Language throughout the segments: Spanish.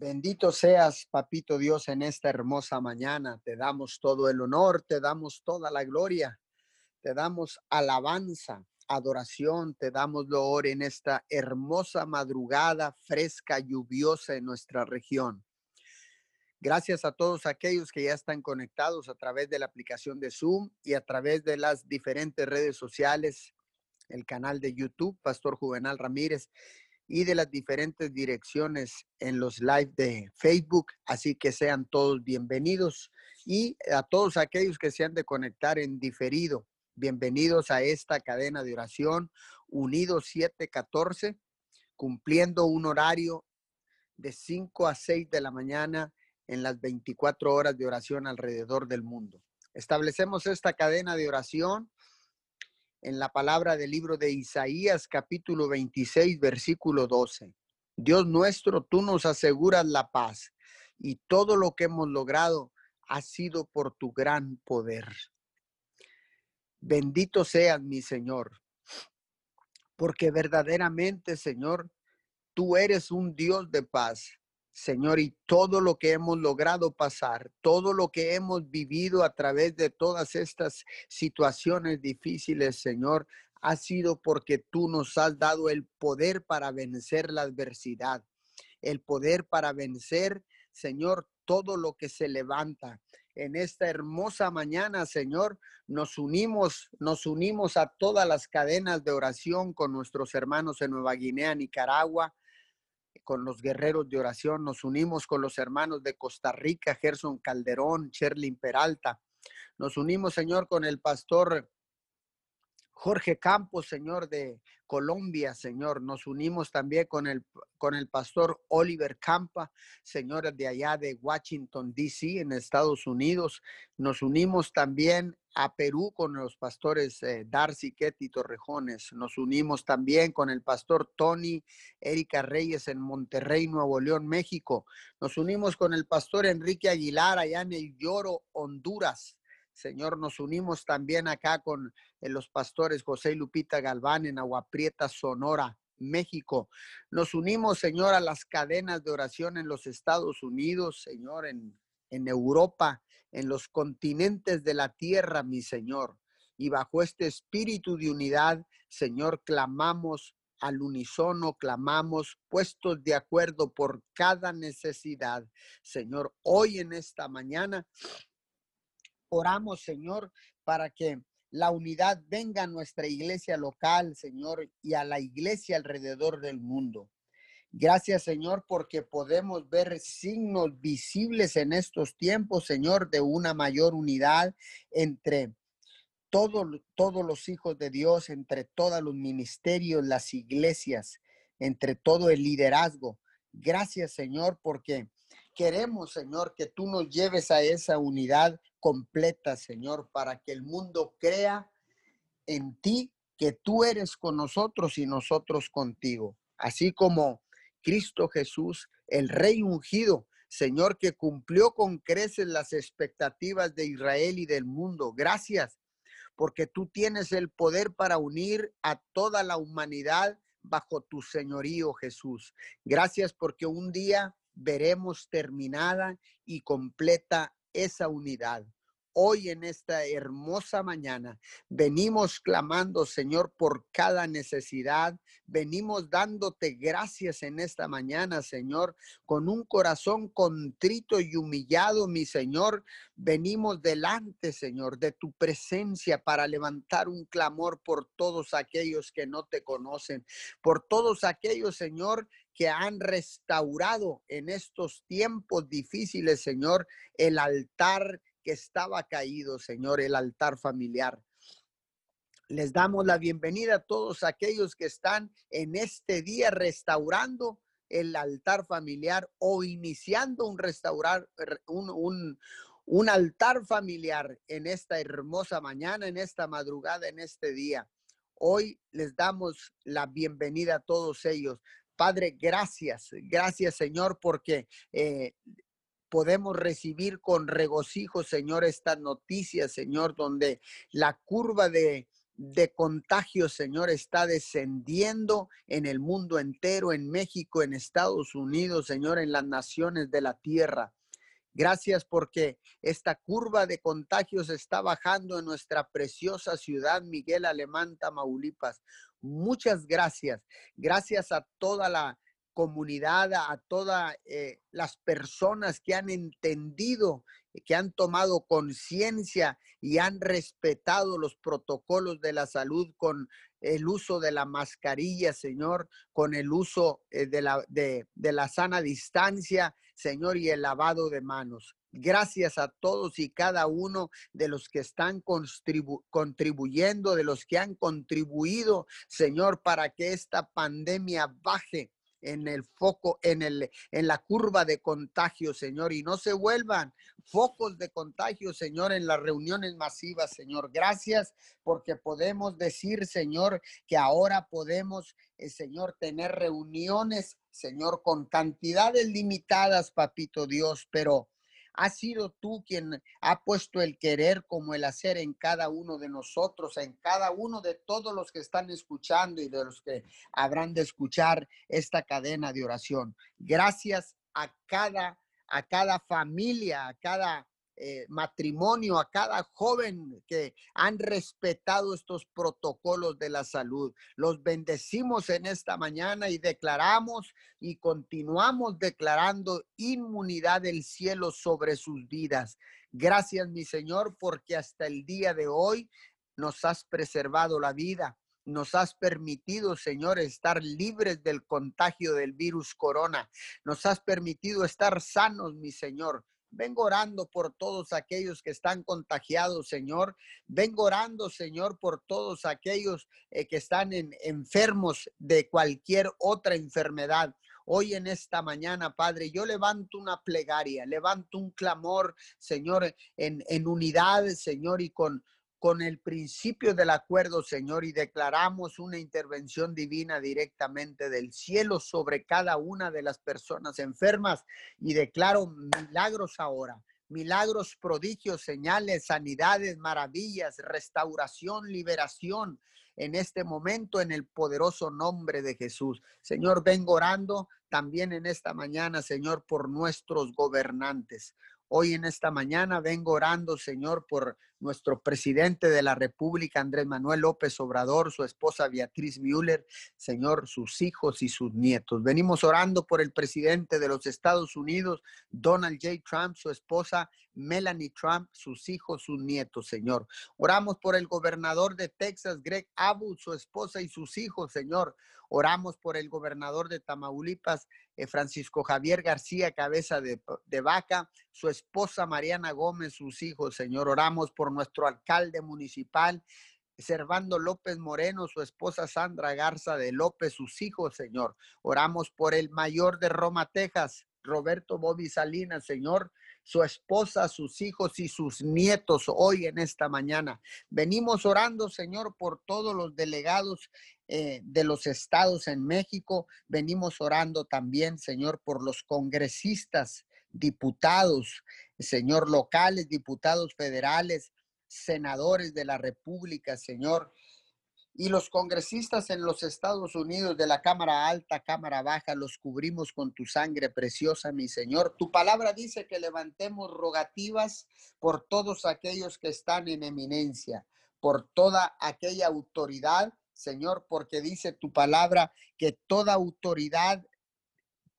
Bendito seas, papito Dios, en esta hermosa mañana. Te damos todo el honor, te damos toda la gloria, te damos alabanza, adoración, te damos loor en esta hermosa madrugada fresca, lluviosa en nuestra región. Gracias a todos aquellos que ya están conectados a través de la aplicación de Zoom y a través de las diferentes redes sociales, el canal de YouTube, Pastor Juvenal Ramírez, y de las diferentes direcciones en los live de Facebook. Así que sean todos bienvenidos y a todos aquellos que se han de conectar en diferido. Bienvenidos a esta cadena de oración Unidos 714, cumpliendo un horario de 5 a 6 de la mañana en las 24 horas de oración alrededor del mundo. Establecemos esta cadena de oración en la palabra del libro de Isaías capítulo 26 versículo 12. Dios nuestro, tú nos aseguras la paz y todo lo que hemos logrado ha sido por tu gran poder. Bendito seas mi Señor, porque verdaderamente, Señor, tú eres un Dios de paz. Señor, y todo lo que hemos logrado pasar, todo lo que hemos vivido a través de todas estas situaciones difíciles, Señor, ha sido porque tú nos has dado el poder para vencer la adversidad, el poder para vencer, Señor, todo lo que se levanta. En esta hermosa mañana, Señor, nos unimos, nos unimos a todas las cadenas de oración con nuestros hermanos en Nueva Guinea, Nicaragua, con los guerreros de oración, nos unimos con los hermanos de Costa Rica, Gerson Calderón, Sherlin Peralta. Nos unimos, Señor, con el pastor Jorge Campos, Señor, de Colombia, Señor. Nos unimos también con el, con el pastor Oliver Campa, Señor, de allá de Washington, D.C., en Estados Unidos. Nos unimos también a Perú con los pastores eh, Darcy, Ketty Torrejones. Nos unimos también con el pastor Tony Erika Reyes en Monterrey, Nuevo León, México. Nos unimos con el pastor Enrique Aguilar allá en el Lloro, Honduras. Señor, nos unimos también acá con eh, los pastores José y Lupita Galván en Aguaprieta, Sonora, México. Nos unimos, Señor, a las cadenas de oración en los Estados Unidos, Señor, en, en Europa, en los continentes de la tierra, mi Señor. Y bajo este espíritu de unidad, Señor, clamamos al unísono, clamamos puestos de acuerdo por cada necesidad. Señor, hoy en esta mañana oramos, Señor, para que la unidad venga a nuestra iglesia local, Señor, y a la iglesia alrededor del mundo. Gracias, Señor, porque podemos ver signos visibles en estos tiempos, Señor, de una mayor unidad entre todos los hijos de Dios, entre todos los ministerios, las iglesias, entre todo el liderazgo. Gracias, Señor, porque queremos, Señor, que tú nos lleves a esa unidad completa, Señor, para que el mundo crea en ti, que tú eres con nosotros y nosotros contigo. Así como Cristo Jesús, el Rey ungido, Señor, que cumplió con creces las expectativas de Israel y del mundo. Gracias, porque tú tienes el poder para unir a toda la humanidad bajo tu señorío, Jesús. Gracias porque un día veremos terminada y completa esa unidad hoy en esta hermosa mañana venimos clamando, Señor, por cada necesidad. Venimos dándote gracias en esta mañana, Señor, con un corazón contrito y humillado, mi Señor. Venimos delante, Señor, de tu presencia para levantar un clamor por todos aquellos que no te conocen, por todos aquellos, Señor, que han restaurado en estos tiempos difíciles, Señor, el altar estaba caído, Señor, el altar familiar. Les damos la bienvenida a todos aquellos que están en este día restaurando el altar familiar o iniciando un restaurar, un, un, un altar familiar en esta hermosa mañana, en esta madrugada, en este día. Hoy les damos la bienvenida a todos ellos. Padre, gracias, gracias Señor, porque eh, podemos recibir con regocijo, Señor, estas noticias, Señor, donde la curva de, de contagio, Señor, está descendiendo en el mundo entero, en México, en Estados Unidos, Señor, en las naciones de la tierra. Gracias porque esta curva de contagios está bajando en nuestra preciosa ciudad, Miguel Alemán, Tamaulipas. Muchas gracias. Gracias a toda la comunidad, a todas eh, las personas que han entendido, que han tomado conciencia y han respetado los protocolos de la salud con el uso de la mascarilla, Señor, con el uso eh, de, la, de, de la sana distancia, Señor, y el lavado de manos. Gracias a todos y cada uno de los que están contribuyendo, de los que han contribuido, Señor, para que esta pandemia baje en el foco, en, el, en la curva de contagio, Señor, y no se vuelvan focos de contagio, Señor, en las reuniones masivas, Señor. Gracias porque podemos decir, Señor, que ahora podemos, eh, Señor, tener reuniones, Señor, con cantidades limitadas, papito Dios, pero ha sido tú quien ha puesto el querer como el hacer en cada uno de nosotros, en cada uno de todos los que están escuchando y de los que habrán de escuchar esta cadena de oración. Gracias a cada a cada familia, a cada eh, matrimonio, a cada joven que han respetado estos protocolos de la salud. Los bendecimos en esta mañana y declaramos y continuamos declarando inmunidad del cielo sobre sus vidas. Gracias, mi Señor, porque hasta el día de hoy nos has preservado la vida. Nos has permitido, Señor, estar libres del contagio del virus corona. Nos has permitido estar sanos, mi Señor. Vengo orando por todos aquellos que están contagiados, Señor. Vengo orando, Señor, por todos aquellos eh, que están enfermos de cualquier otra enfermedad. Hoy en esta mañana, Padre, yo levanto una plegaria, levanto un clamor, Señor, en, en unidad, Señor, y con, con el principio del acuerdo, Señor, y declaramos una intervención divina directamente del cielo sobre cada una de las personas enfermas y declaro milagros ahora. Milagros, prodigios, señales, sanidades, maravillas, restauración, liberación en este momento en el poderoso nombre de Jesús. Señor, vengo orando también en esta mañana, Señor, por nuestros gobernantes. Hoy en esta mañana vengo orando, Señor, por nuestro presidente de la República, Andrés Manuel López Obrador, su esposa Beatriz Müller, Señor, sus hijos y sus nietos. Venimos orando por el presidente de los Estados Unidos, Donald J. Trump, su esposa Melanie Trump, sus hijos, sus nietos, Señor. Oramos por el gobernador de Texas, Greg Abbott, su esposa y sus hijos, Señor. Oramos por el gobernador de Tamaulipas, eh, Francisco Javier García, cabeza de, de, vaca, su esposa Mariana Gómez, sus hijos, Señor. Oramos por nuestro alcalde municipal, Servando López Moreno, su esposa Sandra Garza de López, sus hijos, Señor. Oramos por el mayor de Roma, Texas, Roberto Bobby Salinas, Señor su esposa, sus hijos y sus nietos hoy en esta mañana. Venimos orando, Señor, por todos los delegados eh, de los estados en México. Venimos orando también, Señor, por los congresistas, diputados, Señor, locales, diputados federales, senadores de la República, Señor y los congresistas en los Estados Unidos de la Cámara Alta, Cámara Baja, los cubrimos con tu sangre preciosa, mi Señor. Tu palabra dice que levantemos rogativas por todos aquellos que están en eminencia, por toda aquella autoridad, Señor, porque dice tu palabra que toda autoridad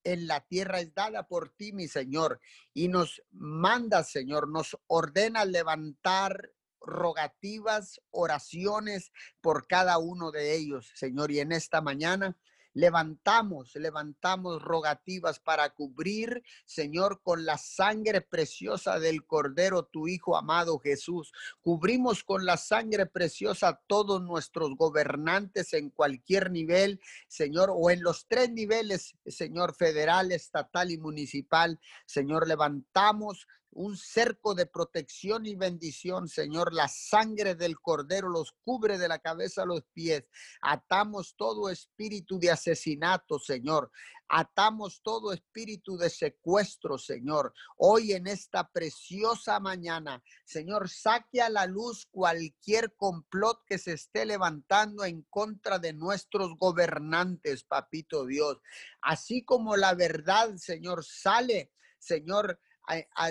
en la tierra es dada por ti, mi Señor, y nos manda, Señor, nos ordena levantar rogativas, oraciones por cada uno de ellos, Señor. Y en esta mañana levantamos, levantamos rogativas para cubrir, Señor, con la sangre preciosa del Cordero, tu Hijo amado Jesús. Cubrimos con la sangre preciosa todos nuestros gobernantes en cualquier nivel, Señor, o en los tres niveles, Señor, federal, estatal y municipal. Señor, levantamos un cerco de protección y bendición, Señor. La sangre del cordero los cubre de la cabeza a los pies. Atamos todo espíritu de asesinato, Señor. Atamos todo espíritu de secuestro, Señor. Hoy en esta preciosa mañana, Señor, saque a la luz cualquier complot que se esté levantando en contra de nuestros gobernantes, papito Dios. Así como la verdad, Señor, sale, Señor,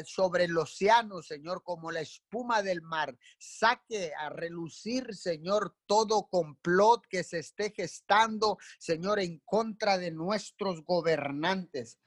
sobre el océano, Señor, como la espuma del mar. Saque a relucir, Señor, todo complot que se esté gestando, Señor, en contra de nuestros gobernantes.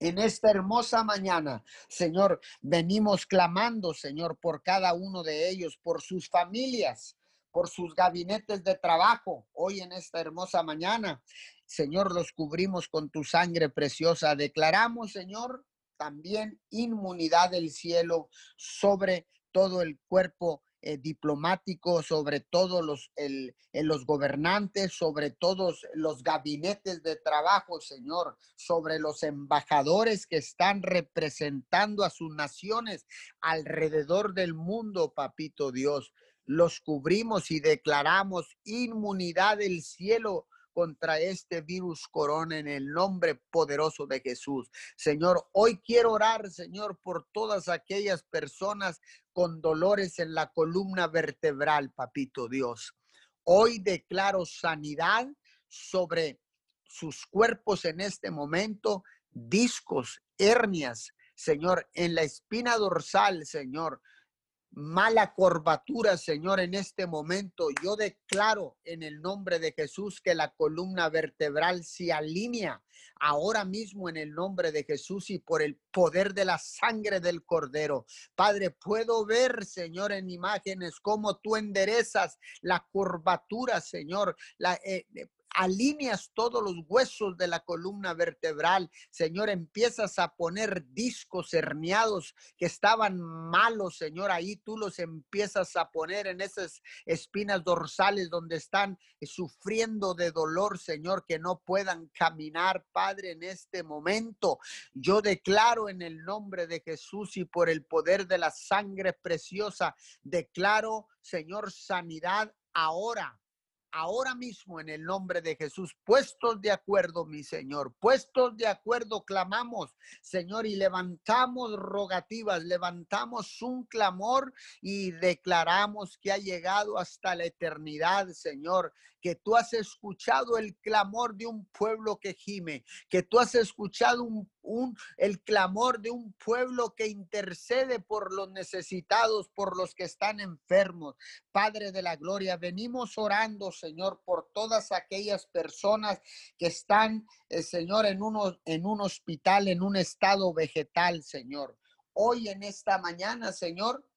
En esta hermosa mañana, Señor, venimos clamando, Señor, por cada uno de ellos, por sus familias, por sus gabinetes de trabajo. Hoy en esta hermosa mañana, Señor, los cubrimos con tu sangre preciosa. Declaramos, Señor, también inmunidad del cielo sobre todo el cuerpo eh, diplomático, sobre todos los, el, eh, los gobernantes, sobre todos los gabinetes de trabajo, Señor, sobre los embajadores que están representando a sus naciones alrededor del mundo, papito Dios. Los cubrimos y declaramos inmunidad del cielo contra este virus corona en el nombre poderoso de Jesús. Señor, hoy quiero orar, Señor, por todas aquellas personas con dolores en la columna vertebral, papito Dios. Hoy declaro sanidad sobre sus cuerpos en este momento, discos, hernias, Señor, en la espina dorsal, Señor, mala curvatura, Señor, en este momento. Yo declaro en el nombre de Jesús que la columna vertebral se alinea ahora mismo en el nombre de Jesús y por el poder de la sangre del Cordero. Padre, puedo ver, Señor, en imágenes cómo tú enderezas la curvatura, Señor, la, eh, alineas todos los huesos de la columna vertebral. Señor, empiezas a poner discos herniados que estaban malos, Señor. Ahí tú los empiezas a poner en esas espinas dorsales donde están sufriendo de dolor, Señor, que no puedan caminar, Padre, en este momento. Yo declaro en el nombre de Jesús y por el poder de la sangre preciosa, declaro, Señor, sanidad ahora ahora mismo en el nombre de Jesús, puestos de acuerdo, mi Señor, puestos de acuerdo, clamamos, Señor, y levantamos rogativas, levantamos un clamor y declaramos que ha llegado hasta la eternidad, Señor, que tú has escuchado el clamor de un pueblo que gime, que tú has escuchado un, un, el clamor de un pueblo que intercede por los necesitados, por los que están enfermos. Padre de la gloria, venimos orando, Señor, por todas aquellas personas que están, eh, Señor, en, uno, en un hospital, en un estado vegetal, Señor. Hoy en esta mañana, Señor,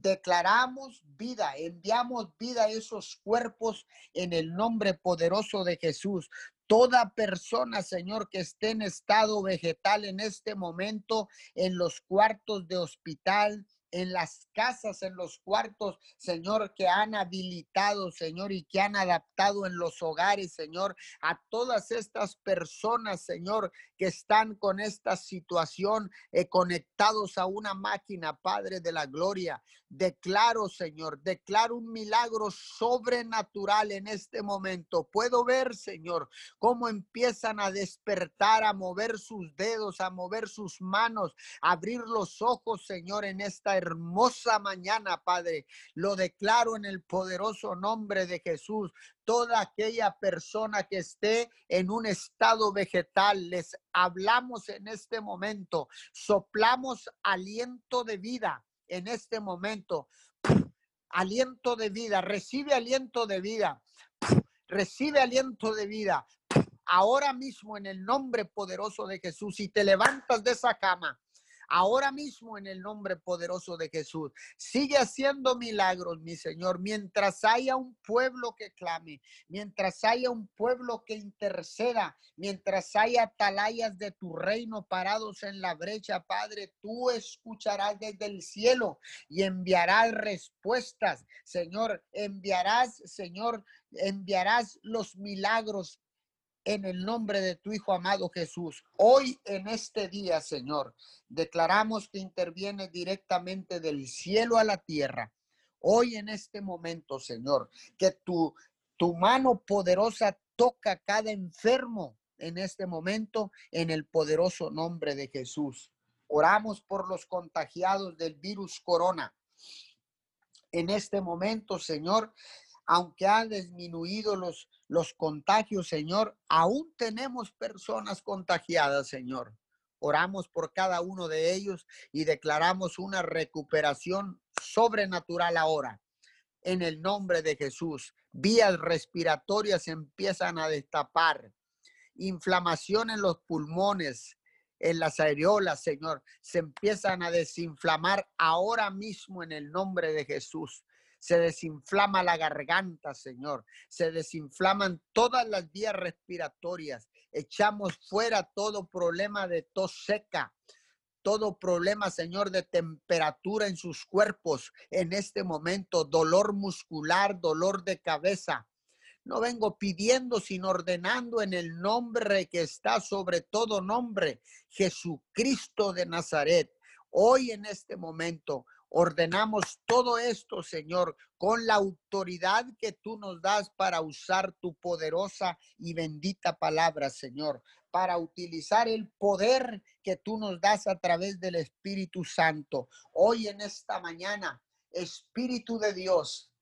declaramos vida, enviamos vida a esos cuerpos en el nombre poderoso de Jesús. Toda persona, Señor, que esté en estado vegetal en este momento, en los cuartos de hospital, en las casas, en los cuartos, Señor, que han habilitado, Señor, y que han adaptado en los hogares, Señor, a todas estas personas, Señor, que están con esta situación eh, conectados a una máquina, Padre de la Gloria. Declaro, Señor, declaro un milagro sobrenatural en este momento. Puedo ver, Señor, cómo empiezan a despertar, a mover sus dedos, a mover sus manos, a abrir los ojos, Señor, en esta hermosa mañana, Padre. Lo declaro en el poderoso nombre de Jesús. Toda aquella persona que esté en un estado vegetal, les hablamos en este momento, soplamos aliento de vida en este momento. Aliento de vida, recibe aliento de vida, recibe aliento de vida. Ahora mismo en el nombre poderoso de Jesús y te levantas de esa cama ahora mismo en el nombre poderoso de Jesús. Sigue haciendo milagros, mi Señor, mientras haya un pueblo que clame, mientras haya un pueblo que interceda, mientras haya atalayas de tu reino parados en la brecha, Padre, tú escucharás desde el cielo y enviarás respuestas, Señor, enviarás, Señor, enviarás los milagros en el nombre de tu Hijo amado Jesús. Hoy en este día, Señor, declaramos que interviene directamente del cielo a la tierra. Hoy en este momento, Señor, que tu, tu mano poderosa toca cada enfermo en este momento en el poderoso nombre de Jesús. Oramos por los contagiados del virus corona. En este momento, Señor, aunque ha disminuido los, los contagios, Señor, aún tenemos personas contagiadas, Señor. Oramos por cada uno de ellos y declaramos una recuperación sobrenatural ahora. En el nombre de Jesús, vías respiratorias empiezan a destapar, inflamación en los pulmones, en las areolas, Señor, se empiezan a desinflamar ahora mismo en el nombre de Jesús. Se desinflama la garganta, Señor. Se desinflaman todas las vías respiratorias. Echamos fuera todo problema de tos seca, todo problema, Señor, de temperatura en sus cuerpos en este momento, dolor muscular, dolor de cabeza. No vengo pidiendo, sino ordenando en el nombre que está sobre todo nombre, Jesucristo de Nazaret. Hoy en este momento ordenamos todo esto, Señor, con la autoridad que tú nos das para usar tu poderosa y bendita palabra, Señor para utilizar el poder que tú nos das a través del Espíritu Santo. Hoy en esta mañana, Espíritu de Dios,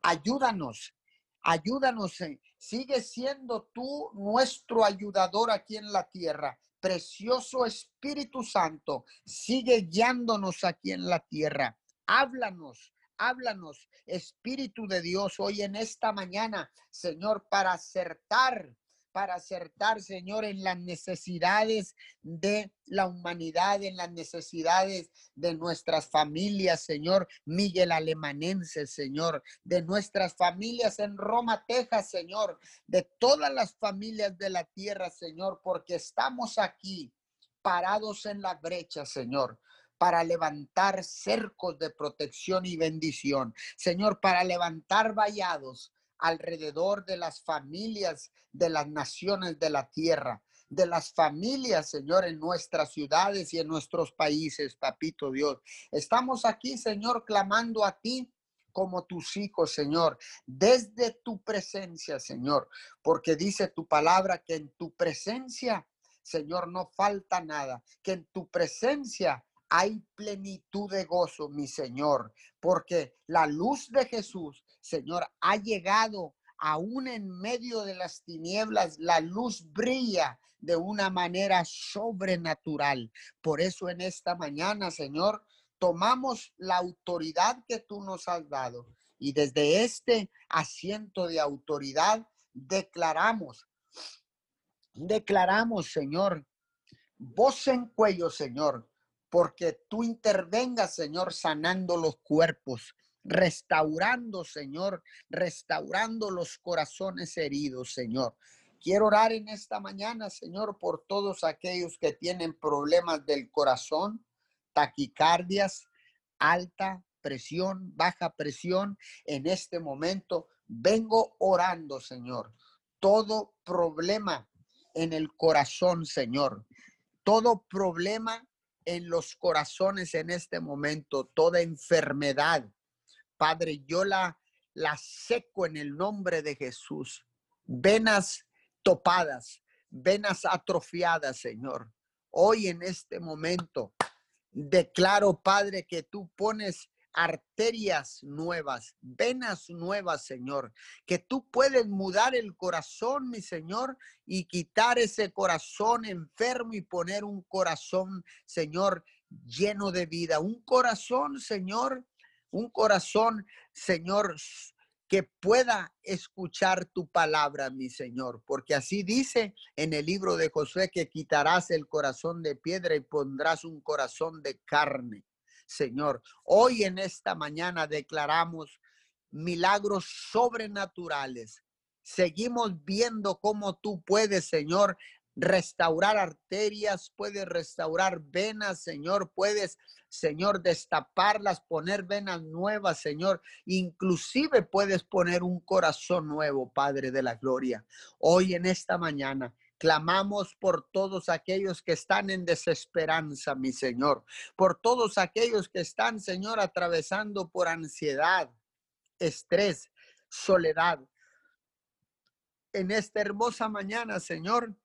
ayúdanos, ayúdanos. Eh, sigue siendo tú nuestro ayudador aquí en la tierra. Precioso Espíritu Santo, sigue guiándonos aquí en la tierra. Háblanos, háblanos, Espíritu de Dios, hoy en esta mañana, Señor, para acertar para acertar, Señor, en las necesidades de la humanidad, en las necesidades de nuestras familias, Señor, Miguel Alemanense, Señor, de nuestras familias en Roma, Texas, Señor, de todas las familias de la tierra, Señor, porque estamos aquí parados en la brecha, Señor para levantar cercos de protección y bendición. Señor, para levantar vallados, alrededor de las familias de las naciones de la tierra, de las familias, Señor, en nuestras ciudades y en nuestros países, papito Dios. Estamos aquí, Señor, clamando a ti como tus hijos, Señor, desde tu presencia, Señor, porque dice tu palabra que en tu presencia, Señor, no falta nada, que en tu presencia hay plenitud de gozo, mi Señor, porque la luz de Jesús, Señor, ha llegado aún en medio de las tinieblas, la luz brilla de una manera sobrenatural. Por eso en esta mañana, Señor, tomamos la autoridad que tú nos has dado y desde este asiento de autoridad declaramos, declaramos, Señor, voz en cuello, Señor, porque tú intervengas, Señor, sanando los cuerpos, restaurando, Señor, restaurando los corazones heridos, Señor. Quiero orar en esta mañana, Señor, por todos aquellos que tienen problemas del corazón, taquicardias, alta presión, baja presión. En este momento vengo orando, Señor. Todo problema en el corazón, Señor. Todo problema en los corazones en este momento, toda enfermedad. Padre, yo la, la seco en el nombre de Jesús. Venas topadas, venas atrofiadas, Señor. Hoy en este momento declaro, Padre, que tú pones arterias nuevas, venas nuevas, Señor, que tú puedes mudar el corazón, mi Señor, y quitar ese corazón enfermo y poner un corazón, Señor, lleno de vida, un corazón, Señor, un corazón, Señor, que pueda escuchar tu palabra, mi Señor, porque así dice en el libro de Josué que quitarás el corazón de piedra y pondrás un corazón de carne. Señor. Hoy en esta mañana declaramos milagros sobrenaturales. Seguimos viendo cómo tú puedes, Señor, restaurar arterias, puedes restaurar venas, Señor, puedes, Señor, destaparlas, poner venas nuevas, Señor. Inclusive puedes poner un corazón nuevo, Padre de la Gloria. Hoy en esta mañana Clamamos por todos aquellos que están en desesperanza, mi Señor, por todos aquellos que están, Señor, atravesando por ansiedad, estrés, soledad. en esta hermosa mañana, Señor,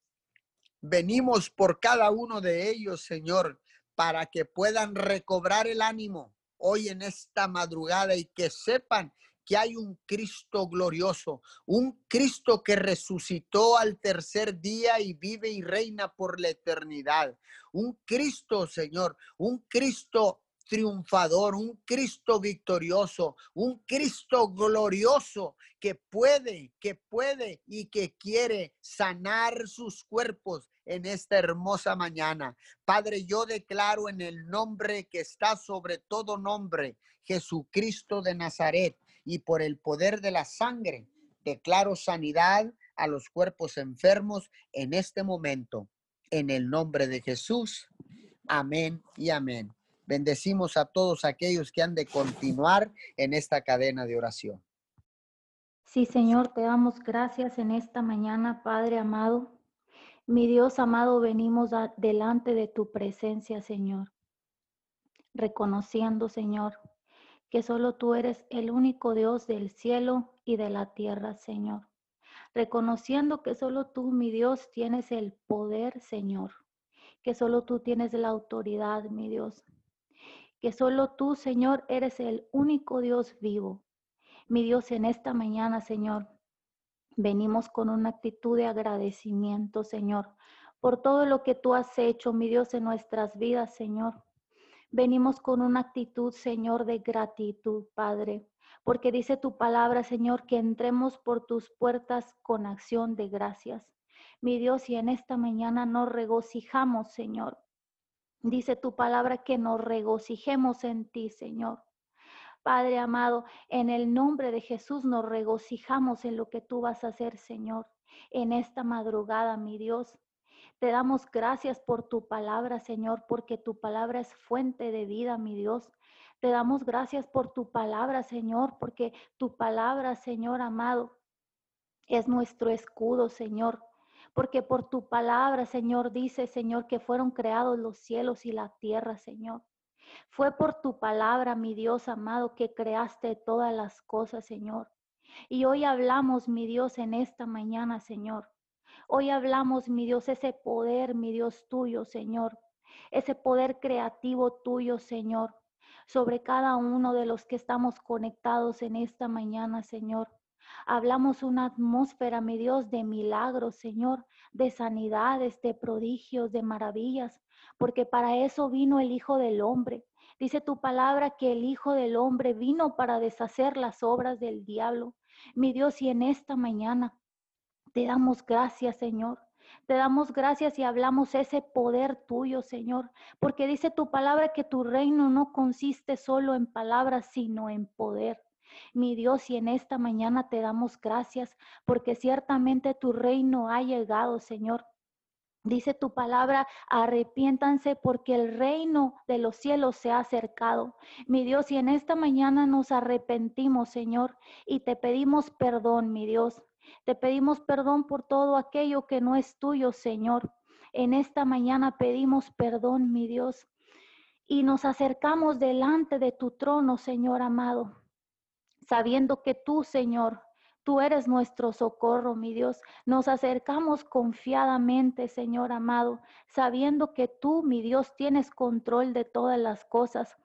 venimos por cada uno de ellos, Señor, para que puedan recobrar el ánimo hoy en esta madrugada y que sepan que hay un Cristo glorioso, un Cristo que resucitó al tercer día y vive y reina por la eternidad. Un Cristo, Señor, un Cristo triunfador, un Cristo victorioso, un Cristo glorioso que puede, que puede y que quiere sanar sus cuerpos en esta hermosa mañana. Padre, yo declaro en el nombre que está sobre todo nombre, Jesucristo de Nazaret, y por el poder de la sangre, declaro sanidad a los cuerpos enfermos en este momento. En el nombre de Jesús. Amén y amén. Bendecimos a todos aquellos que han de continuar en esta cadena de oración. Sí, Señor, te damos gracias en esta mañana, Padre amado. Mi Dios amado, venimos delante de tu presencia, Señor, reconociendo, Señor, que solo tú eres el único Dios del cielo y de la tierra, Señor. Reconociendo que solo tú, mi Dios, tienes el poder, Señor. Que solo tú tienes la autoridad, mi Dios que solo tú, Señor, eres el único Dios vivo. Mi Dios, en esta mañana, Señor, venimos con una actitud de agradecimiento, Señor, por todo lo que tú has hecho, mi Dios, en nuestras vidas, Señor. Venimos con una actitud, Señor, de gratitud, Padre, porque dice tu palabra, Señor, que entremos por tus puertas con acción de gracias. Mi Dios, y en esta mañana nos regocijamos, Señor, Dice tu palabra que nos regocijemos en ti, Señor. Padre amado, en el nombre de Jesús nos regocijamos en lo que tú vas a hacer, Señor, en esta madrugada, mi Dios. Te damos gracias por tu palabra, Señor, porque tu palabra es fuente de vida, mi Dios. Te damos gracias por tu palabra, Señor, porque tu palabra, Señor amado, es nuestro escudo, Señor porque por tu palabra, Señor, dice, Señor, que fueron creados los cielos y la tierra, Señor. Fue por tu palabra, mi Dios amado, que creaste todas las cosas, Señor. Y hoy hablamos, mi Dios, en esta mañana, Señor. Hoy hablamos, mi Dios, ese poder, mi Dios tuyo, Señor. Ese poder creativo tuyo, Señor, sobre cada uno de los que estamos conectados en esta mañana, Señor. Hablamos una atmósfera, mi Dios, de milagros, Señor, de sanidades, de prodigios, de maravillas, porque para eso vino el Hijo del Hombre. Dice tu palabra que el Hijo del Hombre vino para deshacer las obras del diablo. Mi Dios, y en esta mañana te damos gracias, Señor. Te damos gracias y hablamos ese poder tuyo, Señor, porque dice tu palabra que tu reino no consiste solo en palabras, sino en poder. Mi Dios, y en esta mañana te damos gracias porque ciertamente tu reino ha llegado, Señor. Dice tu palabra, arrepiéntanse porque el reino de los cielos se ha acercado. Mi Dios, y en esta mañana nos arrepentimos, Señor, y te pedimos perdón, mi Dios. Te pedimos perdón por todo aquello que no es tuyo, Señor. En esta mañana pedimos perdón, mi Dios, y nos acercamos delante de tu trono, Señor amado sabiendo que tú, Señor, tú eres nuestro socorro, mi Dios. Nos acercamos confiadamente, Señor amado, sabiendo que tú, mi Dios, tienes control de todas las cosas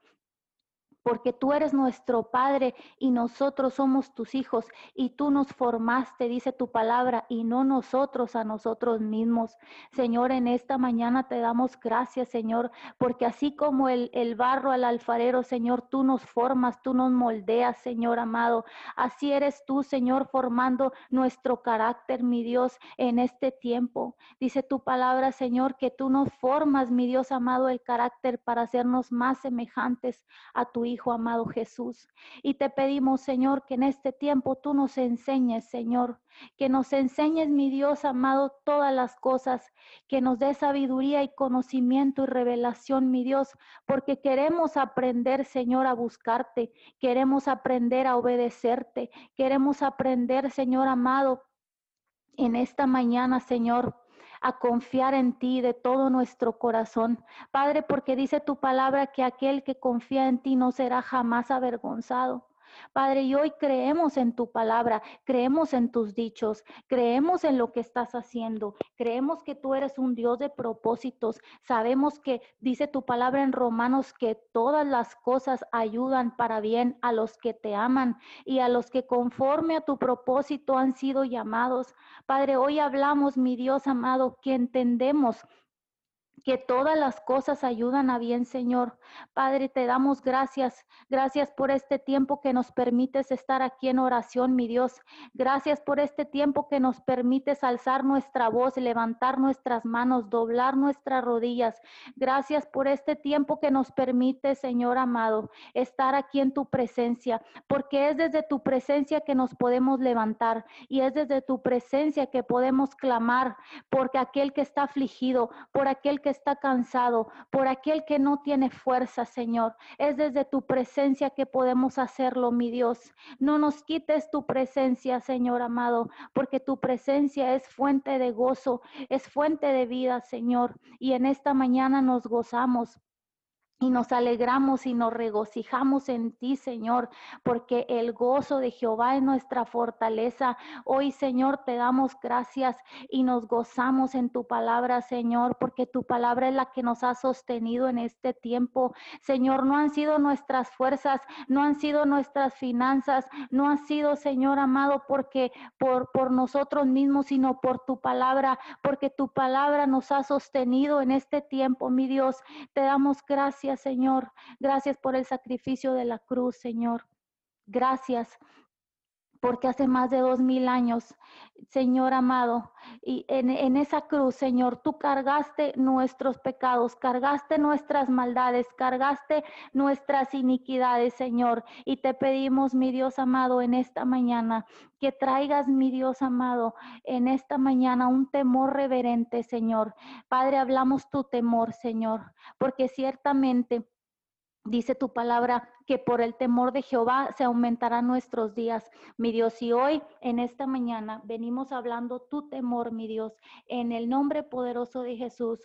porque tú eres nuestro Padre y nosotros somos tus hijos y tú nos formaste, dice tu palabra, y no nosotros a nosotros mismos. Señor, en esta mañana te damos gracias, Señor, porque así como el, el barro al alfarero, Señor, tú nos formas, tú nos moldeas, Señor amado. Así eres tú, Señor, formando nuestro carácter, mi Dios, en este tiempo. Dice tu palabra, Señor, que tú nos formas, mi Dios amado, el carácter para hacernos más semejantes a tu Hijo amado Jesús. Y te pedimos, Señor, que en este tiempo tú nos enseñes, Señor, que nos enseñes, mi Dios amado, todas las cosas, que nos dé sabiduría y conocimiento y revelación, mi Dios, porque queremos aprender, Señor, a buscarte, queremos aprender a obedecerte, queremos aprender, Señor amado, en esta mañana, Señor, a confiar en ti de todo nuestro corazón. Padre, porque dice tu palabra que aquel que confía en ti no será jamás avergonzado. Padre, y hoy creemos en tu palabra, creemos en tus dichos, creemos en lo que estás haciendo, creemos que tú eres un Dios de propósitos. Sabemos que dice tu palabra en Romanos que todas las cosas ayudan para bien a los que te aman y a los que conforme a tu propósito han sido llamados. Padre, hoy hablamos, mi Dios amado, que entendemos que todas las cosas ayudan a bien, Señor. Padre, te damos gracias. Gracias por este tiempo que nos permites estar aquí en oración, mi Dios. Gracias por este tiempo que nos permites alzar nuestra voz, levantar nuestras manos, doblar nuestras rodillas. Gracias por este tiempo que nos permite, Señor amado, estar aquí en tu presencia, porque es desde tu presencia que nos podemos levantar y es desde tu presencia que podemos clamar porque aquel que está afligido, por aquel que está cansado, por aquel que no tiene fuerza, Señor. Es desde tu presencia que podemos hacerlo, mi Dios. No nos quites tu presencia, Señor amado, porque tu presencia es fuente de gozo, es fuente de vida, Señor. Y en esta mañana nos gozamos y nos alegramos y nos regocijamos en ti, Señor, porque el gozo de Jehová es nuestra fortaleza. Hoy, Señor, te damos gracias y nos gozamos en tu palabra, Señor, porque tu palabra es la que nos ha sostenido en este tiempo. Señor, no han sido nuestras fuerzas, no han sido nuestras finanzas, no ha sido, Señor amado, porque por, por nosotros mismos, sino por tu palabra, porque tu palabra nos ha sostenido en este tiempo, mi Dios. Te damos gracias Señor. Gracias por el sacrificio de la cruz, Señor. Gracias porque hace más de dos mil años, Señor amado, y en, en, esa cruz, Señor, tú cargaste nuestros pecados, cargaste nuestras maldades, cargaste nuestras iniquidades, Señor, y te pedimos, mi Dios amado, en esta mañana, que traigas, mi Dios amado, en esta mañana un temor reverente, Señor. Padre, hablamos tu temor, Señor, porque ciertamente Dice tu palabra que por el temor de Jehová se aumentarán nuestros días, mi Dios. Y hoy, en esta mañana, venimos hablando tu temor, mi Dios, en el nombre poderoso de Jesús.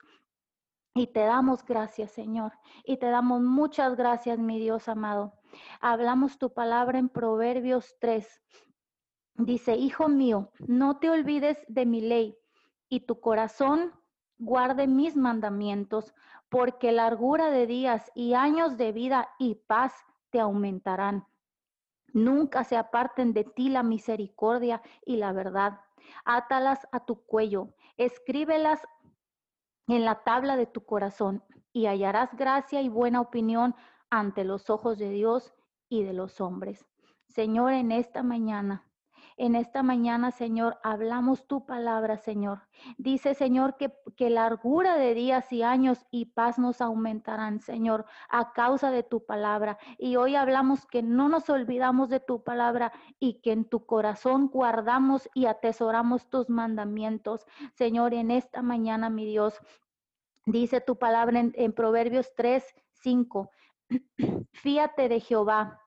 Y te damos gracias, Señor. Y te damos muchas gracias, mi Dios amado. Hablamos tu palabra en Proverbios 3. Dice, Hijo mío, no te olvides de mi ley y tu corazón guarde mis mandamientos porque largura de días y años de vida y paz te aumentarán. Nunca se aparten de ti la misericordia y la verdad. Átalas a tu cuello, escríbelas en la tabla de tu corazón y hallarás gracia y buena opinión ante los ojos de Dios y de los hombres. Señor, en esta mañana en esta mañana, Señor, hablamos tu palabra, Señor. Dice, Señor, que, que largura de días y años y paz nos aumentarán, Señor, a causa de tu palabra. Y hoy hablamos que no nos olvidamos de tu palabra y que en tu corazón guardamos y atesoramos tus mandamientos. Señor, en esta mañana, mi Dios, dice tu palabra en, Proverbios 3, 5. Fíate de Jehová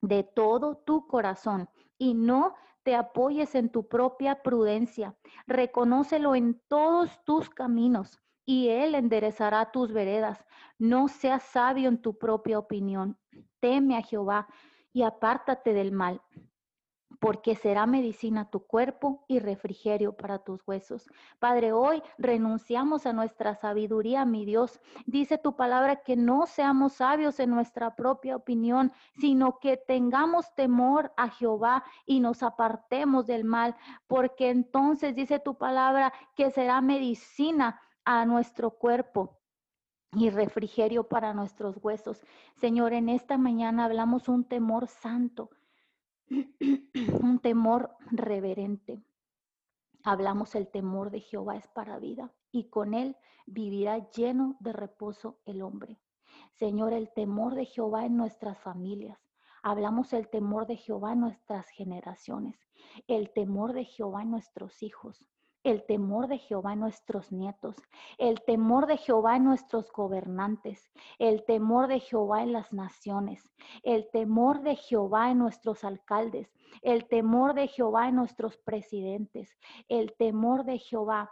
de todo tu corazón y no te apoyes en tu propia prudencia. Reconócelo en todos tus caminos y Él enderezará tus veredas. No seas sabio en tu propia opinión. Teme a Jehová y apártate del mal porque será medicina tu cuerpo y refrigerio para tus huesos. Padre, hoy renunciamos a nuestra sabiduría, mi Dios. Dice tu palabra que no seamos sabios en nuestra propia opinión, sino que tengamos temor a Jehová y nos apartemos del mal, porque entonces dice tu palabra que será medicina a nuestro cuerpo y refrigerio para nuestros huesos. Señor, en esta mañana hablamos un temor santo un temor reverente. Hablamos el temor de Jehová es para vida y con él vivirá lleno de reposo el hombre. Señor, el temor de Jehová en nuestras familias. Hablamos el temor de Jehová en nuestras generaciones, el temor de Jehová en nuestros hijos, el temor de Jehová en nuestros nietos, el temor de Jehová en nuestros gobernantes, el temor de Jehová en las naciones, el temor de Jehová en nuestros alcaldes, el temor de Jehová en nuestros presidentes, el temor de Jehová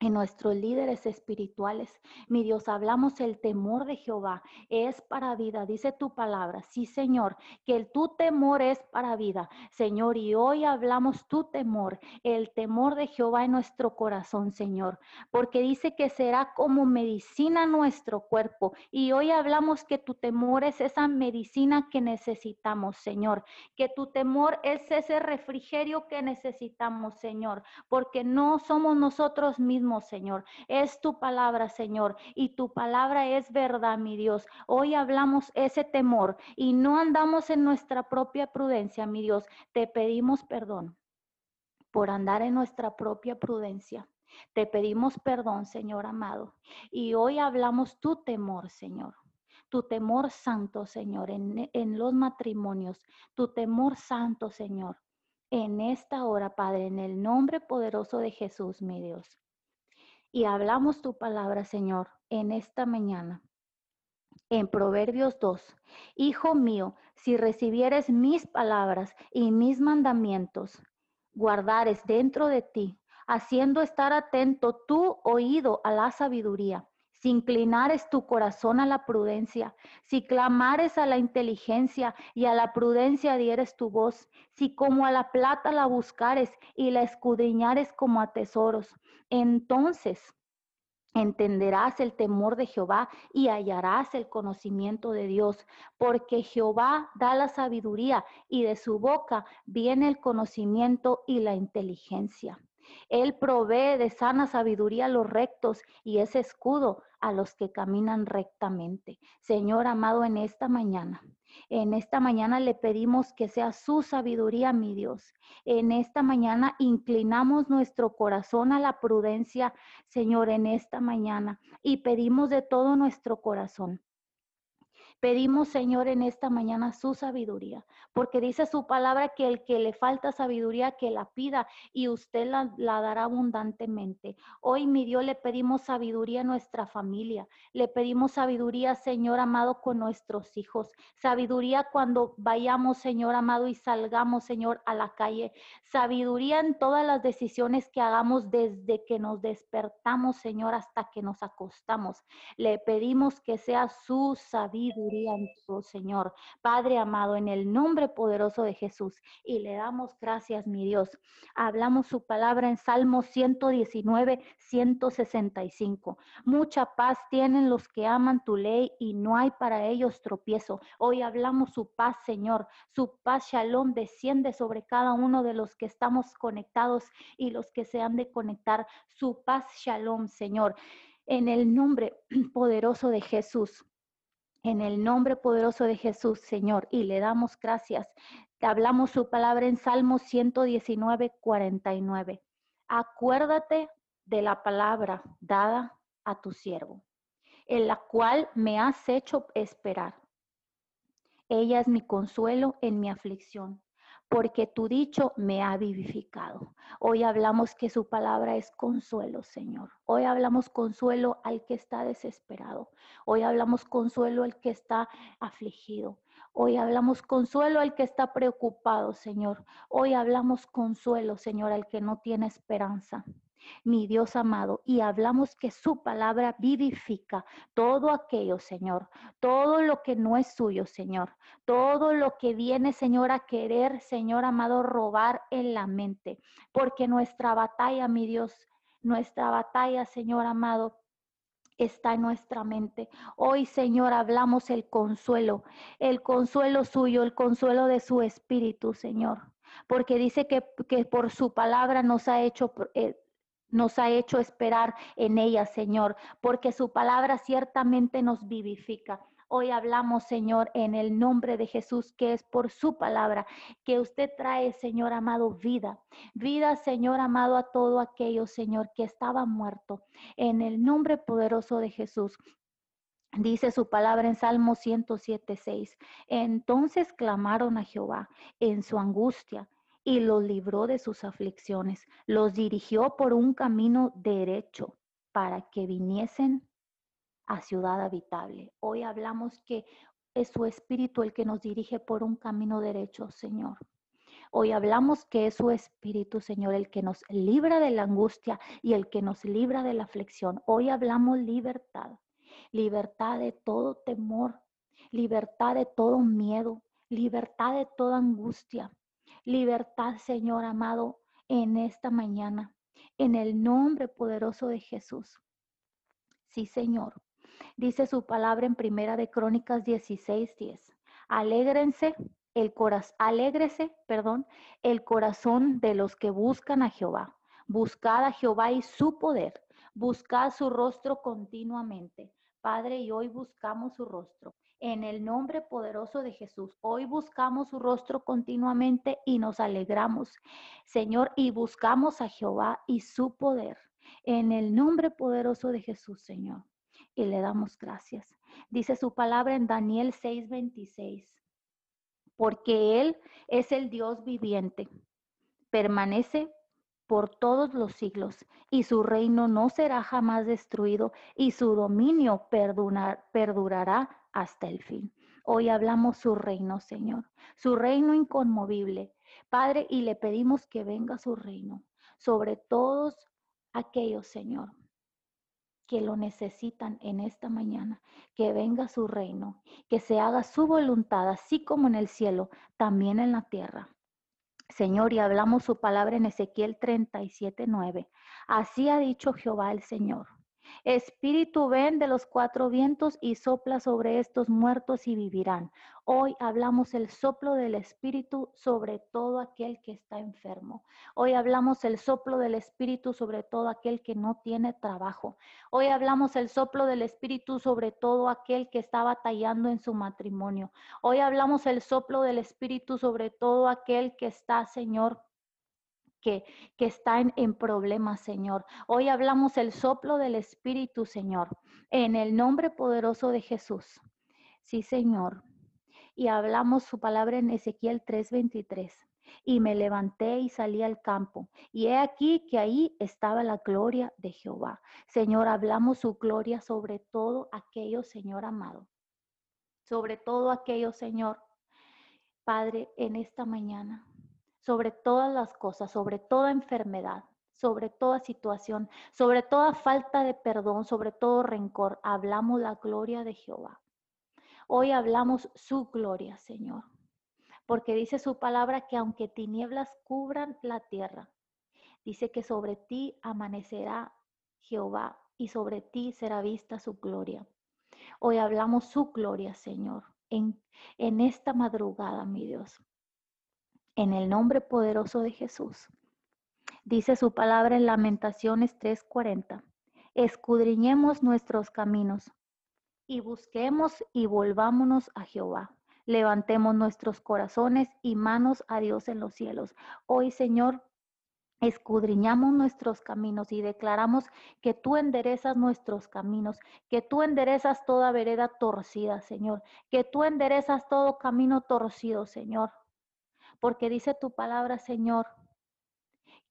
en nuestros líderes espirituales. Mi Dios, hablamos el temor de Jehová es para vida, dice tu palabra. Sí, Señor, que el tu temor es para vida. Señor, y hoy hablamos tu temor, el temor de Jehová en nuestro corazón, Señor, porque dice que será como medicina nuestro cuerpo. Y hoy hablamos que tu temor es esa medicina que necesitamos, Señor, que tu temor es ese refrigerio que necesitamos, Señor, porque no somos nosotros mismos Señor. Es tu palabra, Señor, y tu palabra es verdad, mi Dios. Hoy hablamos ese temor y no andamos en nuestra propia prudencia, mi Dios. Te pedimos perdón por andar en nuestra propia prudencia. Te pedimos perdón, Señor amado. Y hoy hablamos tu temor, Señor tu temor santo, Señor, en, en, los matrimonios, tu temor santo, Señor, en esta hora, Padre, en el nombre poderoso de Jesús, mi Dios y hablamos tu palabra, Señor, en esta mañana. En Proverbios 2, Hijo mío, si recibieres mis palabras y mis mandamientos, guardares dentro de ti, haciendo estar atento tu oído a la sabiduría, si inclinares tu corazón a la prudencia, si clamares a la inteligencia y a la prudencia dieres tu voz, si como a la plata la buscares y la escudriñares como a tesoros, entonces entenderás el temor de Jehová y hallarás el conocimiento de Dios, porque Jehová da la sabiduría y de su boca viene el conocimiento y la inteligencia. Él provee de sana sabiduría a los rectos y es escudo a los que caminan rectamente. Señor amado, en esta mañana, en esta mañana le pedimos que sea su sabiduría, mi Dios. En esta mañana inclinamos nuestro corazón a la prudencia, Señor, en esta mañana y pedimos de todo nuestro corazón Pedimos, Señor, en esta mañana su sabiduría, porque dice su palabra que el que le falta sabiduría, que la pida y usted la, dará abundantemente. Hoy, mi Dios, le pedimos sabiduría a nuestra familia, le pedimos sabiduría, Señor amado, con nuestros hijos, sabiduría cuando vayamos, Señor amado, y salgamos, Señor, a la calle, sabiduría en todas las decisiones que hagamos desde que nos despertamos, Señor, hasta que nos acostamos. Le pedimos que sea su sabiduría Señor. Padre amado, en el nombre poderoso de Jesús. Y le damos gracias, mi Dios. Hablamos su palabra en Salmo 119, 165. Mucha paz tienen los que aman tu ley y no hay para ellos tropiezo. Hoy hablamos su paz, Señor. Su paz, Shalom, desciende sobre cada uno de los que estamos conectados y los que se han de conectar. Su paz, Shalom, Señor. En el nombre poderoso de Jesús. En el nombre poderoso de Jesús, Señor, y le damos gracias. Te hablamos su palabra en Salmo 119, 49. Acuérdate de la palabra dada a tu siervo, en la cual me has hecho esperar. Ella es mi consuelo en mi aflicción porque tu dicho me ha vivificado. Hoy hablamos que su palabra es consuelo, Señor. Hoy hablamos consuelo al que está desesperado. Hoy hablamos consuelo al que está afligido. Hoy hablamos consuelo al que está preocupado, Señor. Hoy hablamos consuelo, Señor, al que no tiene esperanza mi Dios amado, y hablamos que su palabra vivifica todo aquello, Señor, todo lo que no es suyo, Señor, todo lo que viene, Señor, a querer, Señor amado, robar en la mente, porque nuestra batalla, mi Dios, nuestra batalla, Señor amado, está en nuestra mente. Hoy, Señor, hablamos el consuelo, el consuelo suyo, el consuelo de su espíritu, Señor. Porque dice que, que por su palabra nos ha hecho eh, nos ha hecho esperar en ella, Señor, porque su palabra ciertamente nos vivifica. Hoy hablamos, Señor, en el nombre de Jesús, que es por su palabra, que usted trae, Señor amado, vida. Vida, Señor amado, a todo aquello, Señor, que estaba muerto. En el nombre poderoso de Jesús. Dice su palabra en Salmo 107, 6. Entonces clamaron a Jehová en su angustia y los libró de sus aflicciones, los dirigió por un camino derecho para que viniesen a ciudad habitable. Hoy hablamos que es su espíritu el que nos dirige por un camino derecho, Señor. Hoy hablamos que es su Espíritu, Señor, el que nos libra de la angustia y el que nos libra de la aflicción. Hoy hablamos libertad, libertad de todo temor, libertad de todo miedo, libertad de toda angustia, libertad, Señor amado, en esta mañana, en el nombre poderoso de Jesús. Sí, Señor. Dice su palabra en Primera de Crónicas 16, 10. Alégrense el corazón, alégrese, perdón, el corazón de los que buscan a Jehová. Buscad a Jehová y su poder. Buscad su rostro continuamente. Padre, y hoy buscamos su rostro. En el nombre poderoso de Jesús, hoy buscamos su rostro continuamente y nos alegramos, Señor, y buscamos a Jehová y su poder. En el nombre poderoso de Jesús, Señor. Y le damos gracias. Dice su palabra en Daniel 6:26 porque Él es el Dios viviente. Permanece por todos los siglos y su reino no será jamás destruido y su dominio perdurará hasta el fin. Hoy hablamos su reino, Señor, su reino inconmovible. Padre, y le pedimos que venga su reino sobre todos aquellos, Señor, que lo necesitan en esta mañana, que venga su reino, que se haga su voluntad, así como en el cielo, también en la tierra. Señor, y hablamos su palabra en Ezequiel 37, 9. Así ha dicho Jehová el Señor. Espíritu, ven de los cuatro vientos y sopla sobre estos muertos y vivirán. Hoy hablamos el soplo del Espíritu sobre todo aquel que está enfermo. Hoy hablamos el soplo del Espíritu sobre todo aquel que no tiene trabajo. Hoy hablamos el soplo del Espíritu sobre todo aquel que está batallando en su matrimonio. Hoy hablamos el soplo del Espíritu sobre todo aquel que está, Señor, que, que están en problemas, Señor. Hoy hablamos el soplo del Espíritu, Señor, en el nombre poderoso de Jesús. Sí, Señor. Y hablamos su palabra en Ezequiel 3:23. Y me levanté y salí al campo. Y he aquí que ahí estaba la gloria de Jehová. Señor, hablamos su gloria sobre todo aquello, Señor amado. Sobre todo aquello, Señor. Padre, en esta mañana sobre todas las cosas, sobre toda enfermedad, sobre toda situación, sobre toda falta de perdón, sobre todo rencor. Hablamos la gloria de Jehová. Hoy hablamos su gloria, Señor, porque dice su palabra que aunque tinieblas cubran la tierra, dice que sobre ti amanecerá Jehová y sobre ti será vista su gloria. Hoy hablamos su gloria, Señor, en, en esta madrugada, mi Dios en el nombre poderoso de Jesús. Dice su palabra en Lamentaciones 3:40. Escudriñemos nuestros caminos y busquemos y volvámonos a Jehová. Levantemos nuestros corazones y manos a Dios en los cielos. Hoy, Señor, escudriñamos nuestros caminos y declaramos que tú enderezas nuestros caminos, que tú enderezas toda vereda torcida, Señor, que tú enderezas todo camino torcido, Señor porque dice tu palabra, Señor,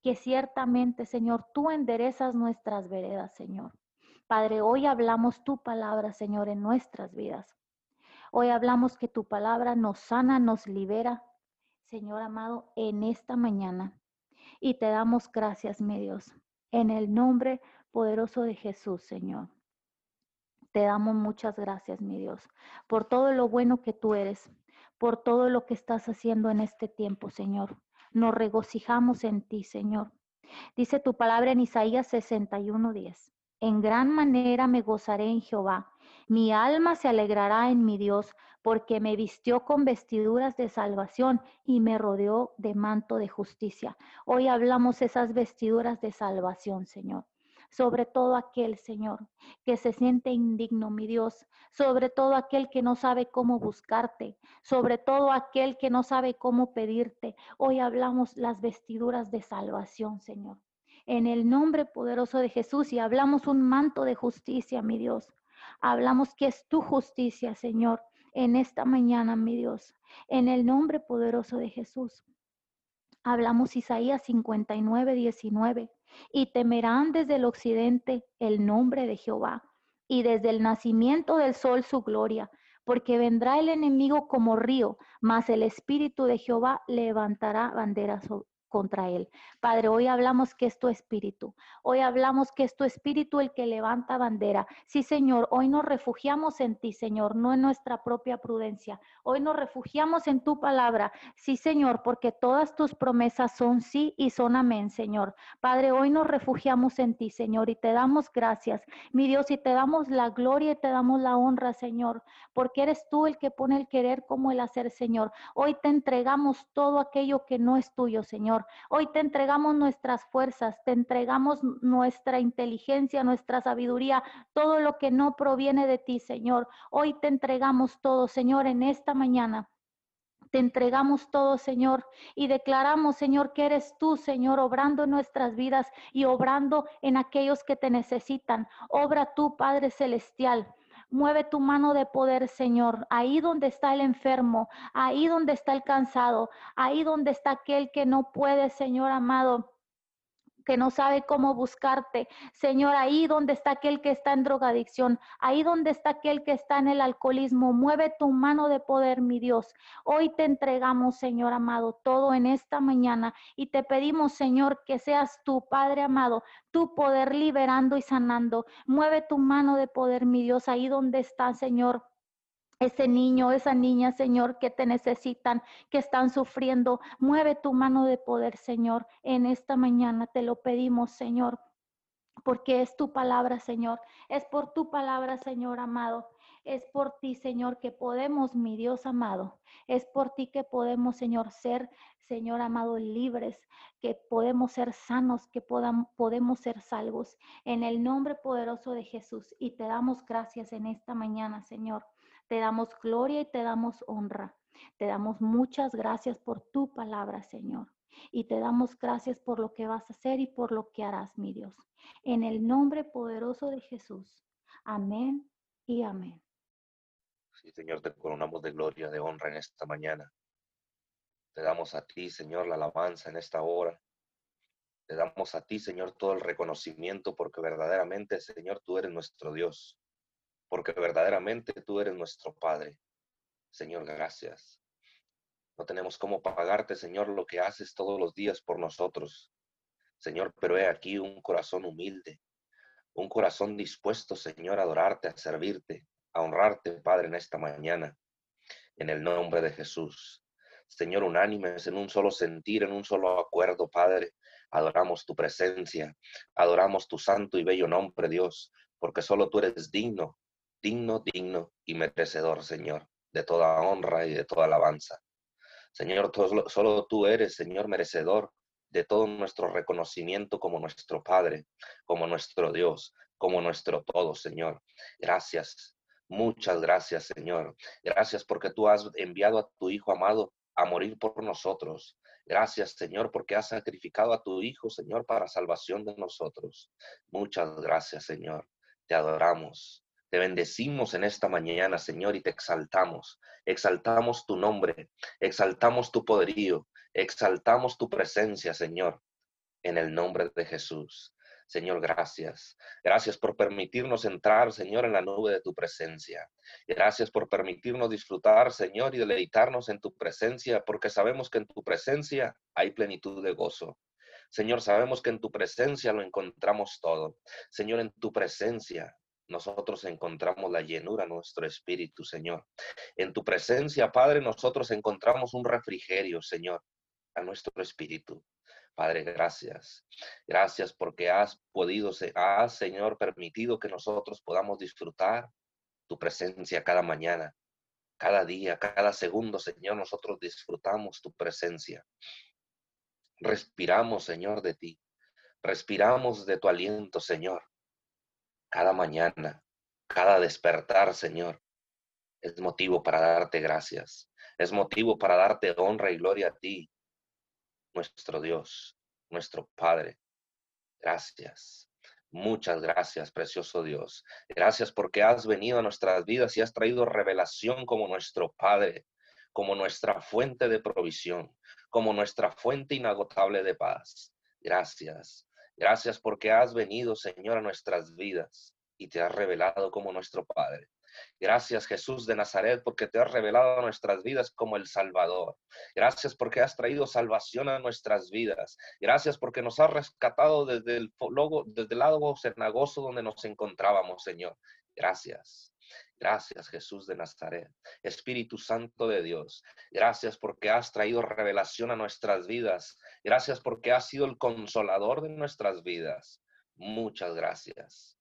que ciertamente, Señor, tú enderezas nuestras veredas, Señor. Padre, hoy hablamos tu palabra, Señor, en nuestras vidas. Hoy hablamos que tu palabra nos sana, nos libera, Señor amado, en esta mañana. Y te damos gracias, mi Dios, en el nombre poderoso de Jesús, Señor. Te damos muchas gracias, mi Dios, por todo lo bueno que tú eres, por todo lo que estás haciendo en este tiempo, Señor. Nos regocijamos en ti, Señor. Dice tu palabra en Isaías 61:10. En gran manera me gozaré en Jehová. Mi alma se alegrará en mi Dios, porque me vistió con vestiduras de salvación y me rodeó de manto de justicia. Hoy hablamos esas vestiduras de salvación, Señor sobre todo aquel, Señor, que se siente indigno, mi Dios, sobre todo aquel que no sabe cómo buscarte, sobre todo aquel que no sabe cómo pedirte. Hoy hablamos las vestiduras de salvación, Señor. En el nombre poderoso de Jesús y hablamos un manto de justicia, mi Dios. Hablamos que es tu justicia, Señor, en esta mañana, mi Dios. En el nombre poderoso de Jesús. Hablamos Isaías 59, 19 y temerán desde el occidente el nombre de Jehová, y desde el nacimiento del sol su gloria, porque vendrá el enemigo como río, mas el Espíritu de Jehová levantará banderas contra él. Padre, hoy hablamos que es tu espíritu. Hoy hablamos que es tu espíritu el que levanta bandera. Sí, Señor, hoy nos refugiamos en ti, Señor, no en nuestra propia prudencia. Hoy nos refugiamos en tu palabra. Sí, Señor, porque todas tus promesas son sí y son amén, Señor. Padre, hoy nos refugiamos en ti, Señor, y te damos gracias, mi Dios, y te damos la gloria y te damos la honra, Señor, porque eres tú el que pone el querer como el hacer, Señor. Hoy te entregamos todo aquello que no es tuyo, Señor. Hoy te entregamos nuestras fuerzas, te entregamos nuestra inteligencia, nuestra sabiduría, todo lo que no proviene de ti, Señor. Hoy te entregamos todo, Señor, en esta mañana. Te entregamos todo, Señor, y declaramos, Señor, que eres tú, Señor, obrando en nuestras vidas y obrando en aquellos que te necesitan. Obra tú, Padre Celestial. Mueve tu mano de poder, Señor, ahí donde está el enfermo, ahí donde está el cansado, ahí donde está aquel que no puede, Señor amado que no sabe cómo buscarte. Señor, ahí donde está aquel que está en drogadicción, ahí donde está aquel que está en el alcoholismo, mueve tu mano de poder, mi Dios. Hoy te entregamos, Señor amado, todo en esta mañana y te pedimos, Señor, que seas tu Padre amado, tu poder liberando y sanando. Mueve tu mano de poder, mi Dios, ahí donde está, Señor ese niño, esa niña, Señor, que te necesitan, que están sufriendo. Mueve tu mano de poder, Señor, en esta mañana. Te lo pedimos, Señor, porque es tu palabra, Señor. Es por tu palabra, Señor amado. Es por ti, Señor, que podemos, mi Dios amado. Es por ti que podemos, Señor, ser, Señor amado, libres, que podemos ser sanos, que podemos ser salvos. En el nombre poderoso de Jesús. Y te damos gracias en esta mañana, Señor. Te damos gloria y te damos honra. Te damos muchas gracias por tu palabra, Señor. Y te damos gracias por lo que vas a hacer y por lo que harás, mi Dios. En el nombre poderoso de Jesús. Amén y amén. Sí, Señor, te coronamos de gloria, de honra en esta mañana. Te damos a ti, Señor, la alabanza en esta hora. Te damos a ti, Señor, todo el reconocimiento porque verdaderamente, Señor, tú eres nuestro Dios porque verdaderamente tú eres nuestro Padre. Señor, gracias. No tenemos cómo pagarte, Señor, lo que haces todos los días por nosotros. Señor, pero he aquí un corazón humilde, un corazón dispuesto, Señor, a adorarte, a servirte, a honrarte, Padre, en esta mañana. En el nombre de Jesús. Señor, unánimes en un solo sentir, en un solo acuerdo, Padre. Adoramos tu presencia, adoramos tu santo y bello nombre, Dios, porque solo tú eres digno, digno, digno y merecedor, Señor, de toda honra y de toda alabanza. Señor, solo tú eres, Señor, merecedor de todo nuestro reconocimiento como nuestro Padre, como nuestro Dios, como nuestro todo, Señor. Gracias, muchas gracias, Señor. Gracias porque tú has enviado a tu Hijo amado a morir por nosotros. Gracias, Señor, porque has sacrificado a tu Hijo, Señor, para salvación de nosotros. Muchas gracias, Señor. Te adoramos, te bendecimos en esta mañana, Señor, y te exaltamos. Exaltamos tu nombre, exaltamos tu poderío, exaltamos tu presencia, Señor, en el nombre de Jesús. Señor, gracias. Gracias por permitirnos entrar, Señor, en la nube de tu presencia. Gracias por permitirnos disfrutar, Señor, y deleitarnos en tu presencia, porque sabemos que en tu presencia hay plenitud de gozo. Señor, sabemos que en tu presencia lo encontramos todo. Señor, en tu presencia nosotros encontramos la llenura nuestro espíritu, Señor. En tu presencia, Padre, nosotros encontramos un refrigerio, Señor, a nuestro espíritu. Padre, gracias. Gracias porque has podido, has, Señor, permitido que nosotros podamos disfrutar tu presencia cada mañana, cada día, cada segundo, Señor, nosotros disfrutamos tu presencia. Respiramos, Señor, de ti. Respiramos de tu aliento, Señor cada mañana, cada despertar, Señor, es motivo para darte gracias. Es motivo para darte honra y gloria a ti, nuestro Dios, nuestro Padre. Gracias. Muchas gracias, precioso Dios. Gracias porque has venido a nuestras vidas y has traído revelación como nuestro Padre, como nuestra fuente de provisión, como nuestra fuente inagotable de paz. Gracias. Gracias porque has venido, Señor, a nuestras vidas y te has revelado como nuestro Padre. Gracias Jesús de Nazaret porque te has revelado a nuestras vidas como el Salvador. Gracias porque has traído salvación a nuestras vidas. Gracias porque nos has rescatado desde el, logo, desde el lado cenagoso donde nos encontrábamos, Señor. Gracias. Gracias Jesús de Nazaret, Espíritu Santo de Dios. Gracias porque has traído revelación a nuestras vidas. Gracias porque has sido el consolador de nuestras vidas. Muchas gracias.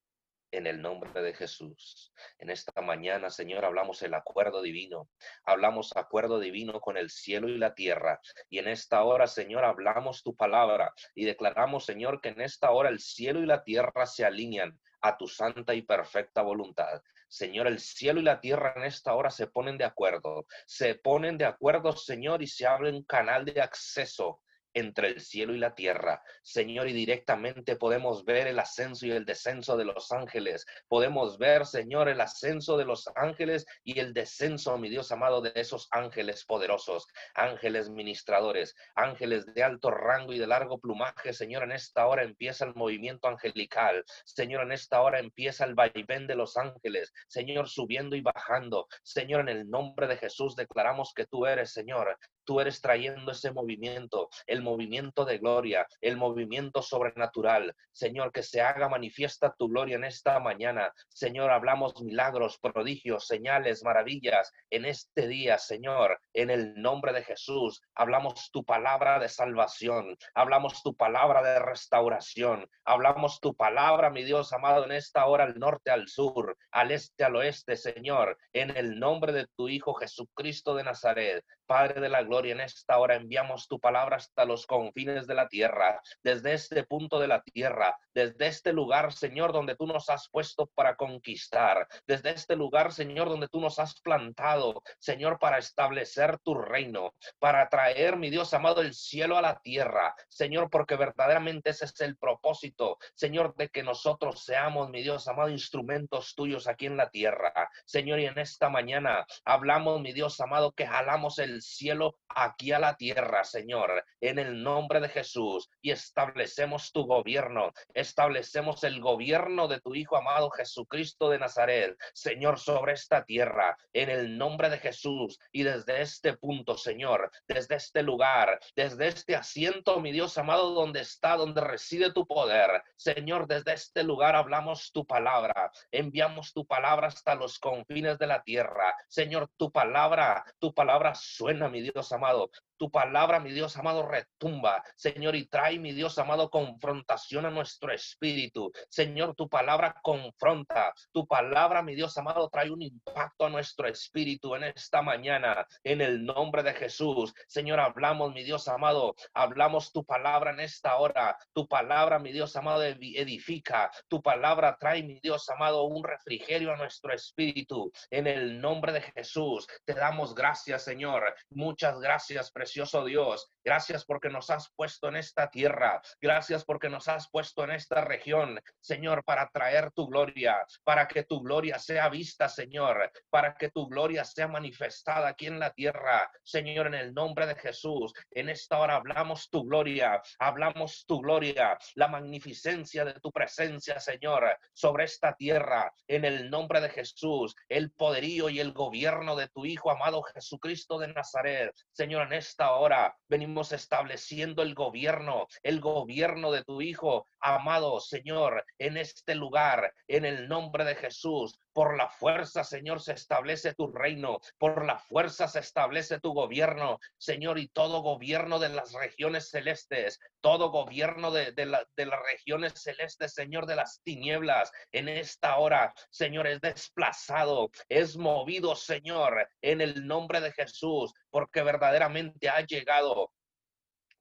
En el nombre de Jesús. En esta mañana, Señor, hablamos el acuerdo divino. Hablamos acuerdo divino con el cielo y la tierra. Y en esta hora, Señor, hablamos tu palabra y declaramos, Señor, que en esta hora el cielo y la tierra se alinean a tu santa y perfecta voluntad. Señor, el cielo y la tierra en esta hora se ponen de acuerdo. Se ponen de acuerdo, Señor, y se abre un canal de acceso entre el cielo y la tierra. Señor, y directamente podemos ver el ascenso y el descenso de los ángeles. Podemos ver, Señor, el ascenso de los ángeles y el descenso, mi Dios amado, de esos ángeles poderosos, ángeles ministradores, ángeles de alto rango y de largo plumaje. Señor, en esta hora empieza el movimiento angelical. Señor, en esta hora empieza el vaivén de los ángeles. Señor, subiendo y bajando. Señor, en el nombre de Jesús declaramos que tú eres, Señor, tú eres trayendo ese movimiento, el movimiento de gloria, el movimiento sobrenatural. Señor, que se haga manifiesta tu gloria en esta mañana. Señor, hablamos milagros, prodigios, señales, maravillas en este día, Señor, en el nombre de Jesús. Hablamos tu palabra de salvación, hablamos tu palabra de restauración, hablamos tu palabra, mi Dios amado, en esta hora al norte, al sur, al este, al oeste, Señor, en el nombre de tu Hijo Jesucristo de Nazaret. Padre de la gloria, en esta hora enviamos tu palabra hasta los confines de la tierra, desde este punto de la tierra, desde este lugar, Señor, donde tú nos has puesto para conquistar, desde este lugar, Señor, donde tú nos has plantado, Señor, para establecer tu reino, para traer, mi Dios amado, el cielo a la tierra, Señor, porque verdaderamente ese es el propósito, Señor, de que nosotros seamos, mi Dios amado, instrumentos tuyos aquí en la tierra, Señor, y en esta mañana hablamos, mi Dios amado, que jalamos el cielo aquí a la tierra, Señor, en el nombre de Jesús, y establecemos tu gobierno, establecemos el gobierno de tu Hijo amado Jesucristo de Nazaret, Señor, sobre esta tierra, en el nombre de Jesús, y desde este punto, Señor, desde este lugar, desde este asiento, mi Dios amado, donde está, donde reside tu poder, Señor, desde este lugar hablamos tu palabra, enviamos tu palabra hasta los confines de la tierra, Señor, tu palabra, tu palabra suena suena, mi Dios amado, tu palabra, mi Dios amado, retumba, Señor, y trae, mi Dios amado, confrontación a nuestro espíritu. Señor, tu palabra confronta, tu palabra, mi Dios amado, trae un impacto a nuestro espíritu en esta mañana, en el nombre de Jesús. Señor, hablamos, mi Dios amado, hablamos tu palabra en esta hora. Tu palabra, mi Dios amado, edifica. Tu palabra trae, mi Dios amado, un refrigerio a nuestro espíritu. En el nombre de Jesús, te damos gracias, Señor. Muchas gracias, precioso Dios. Gracias porque nos has puesto en esta tierra. Gracias porque nos has puesto en esta región, Señor, para traer tu gloria, para que tu gloria sea vista, Señor, para que tu gloria sea manifestada aquí en la tierra, Señor, en el nombre de Jesús. En esta hora hablamos tu gloria, hablamos tu gloria, la magnificencia de tu presencia, Señor, sobre esta tierra, en el nombre de Jesús, el poderío y el gobierno de tu Hijo amado Jesucristo de Nazaret, Señor, en esta esta hora venimos estableciendo el gobierno, el gobierno de tu Hijo, amado Señor, en este lugar, en el nombre de Jesús. Por la fuerza, Señor, se establece tu reino. Por la fuerza se establece tu gobierno, Señor, y todo gobierno de las regiones celestes, todo gobierno de, de las regiones celestes, Señor, de las tinieblas, en esta hora, Señor, es desplazado, es movido, Señor, en el nombre de Jesús, porque verdaderamente ha llegado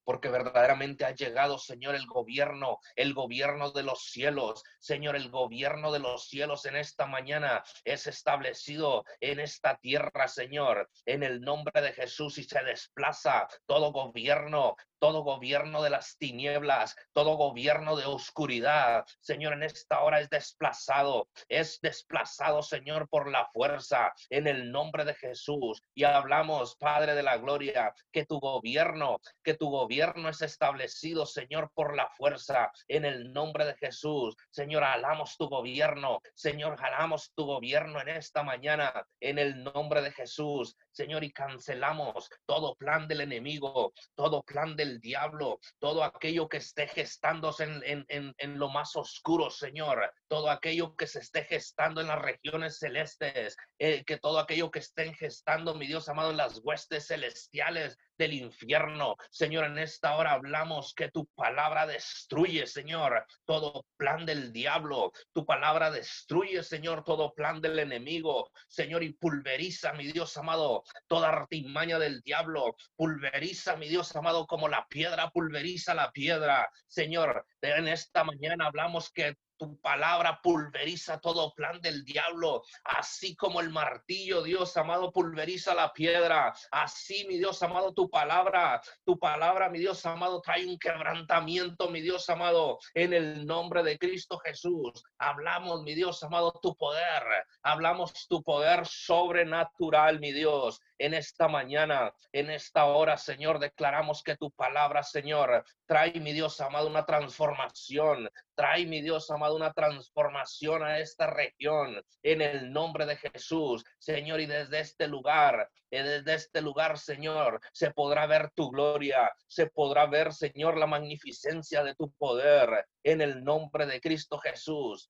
porque verdaderamente ha llegado, Señor, el gobierno, el gobierno de los cielos. Señor, el gobierno de los cielos en esta mañana es establecido en esta tierra, Señor, en el nombre de Jesús y se desplaza todo gobierno, todo gobierno de las tinieblas, todo gobierno de oscuridad, Señor, en esta hora es desplazado, es desplazado, Señor, por la fuerza, en el nombre de Jesús. Y hablamos, Padre de la Gloria, que tu gobierno, que tu gobierno es establecido, Señor, por la fuerza, en el nombre de Jesús. Señor, alamos tu gobierno, Señor, jalamos tu gobierno en esta mañana, en el nombre de Jesús. Señor, y cancelamos todo plan del enemigo, todo plan del diablo, todo aquello que esté gestándose en, lo más oscuro, Señor, todo aquello que se esté gestando en las regiones celestes, eh, que todo aquello que estén gestando, mi Dios amado, en las huestes celestiales del infierno. Señor, en esta hora hablamos que tu palabra destruye, Señor, todo plan del diablo. Tu palabra destruye, Señor, todo plan del enemigo. Señor, y pulveriza, mi Dios amado, toda artimaña del diablo. Pulveriza, mi Dios amado, como la piedra pulveriza la piedra. Señor, en esta mañana hablamos que tu palabra pulveriza todo plan del diablo, así como el martillo, Dios amado, pulveriza la piedra. Así, mi Dios amado, tu palabra, tu palabra, mi Dios amado, trae un quebrantamiento, mi Dios amado, en el nombre de Cristo Jesús. Hablamos, mi Dios amado, tu poder. Hablamos tu poder sobrenatural, mi Dios en esta mañana, en esta hora, Señor, declaramos que tu palabra, Señor, trae, mi Dios amado, una transformación, trae, mi Dios amado, una transformación a esta región, en el nombre de Jesús, Señor, y desde este lugar, eh, desde este lugar, Señor, se podrá ver tu gloria, se podrá ver, Señor, la magnificencia de tu poder, en el nombre de Cristo Jesús.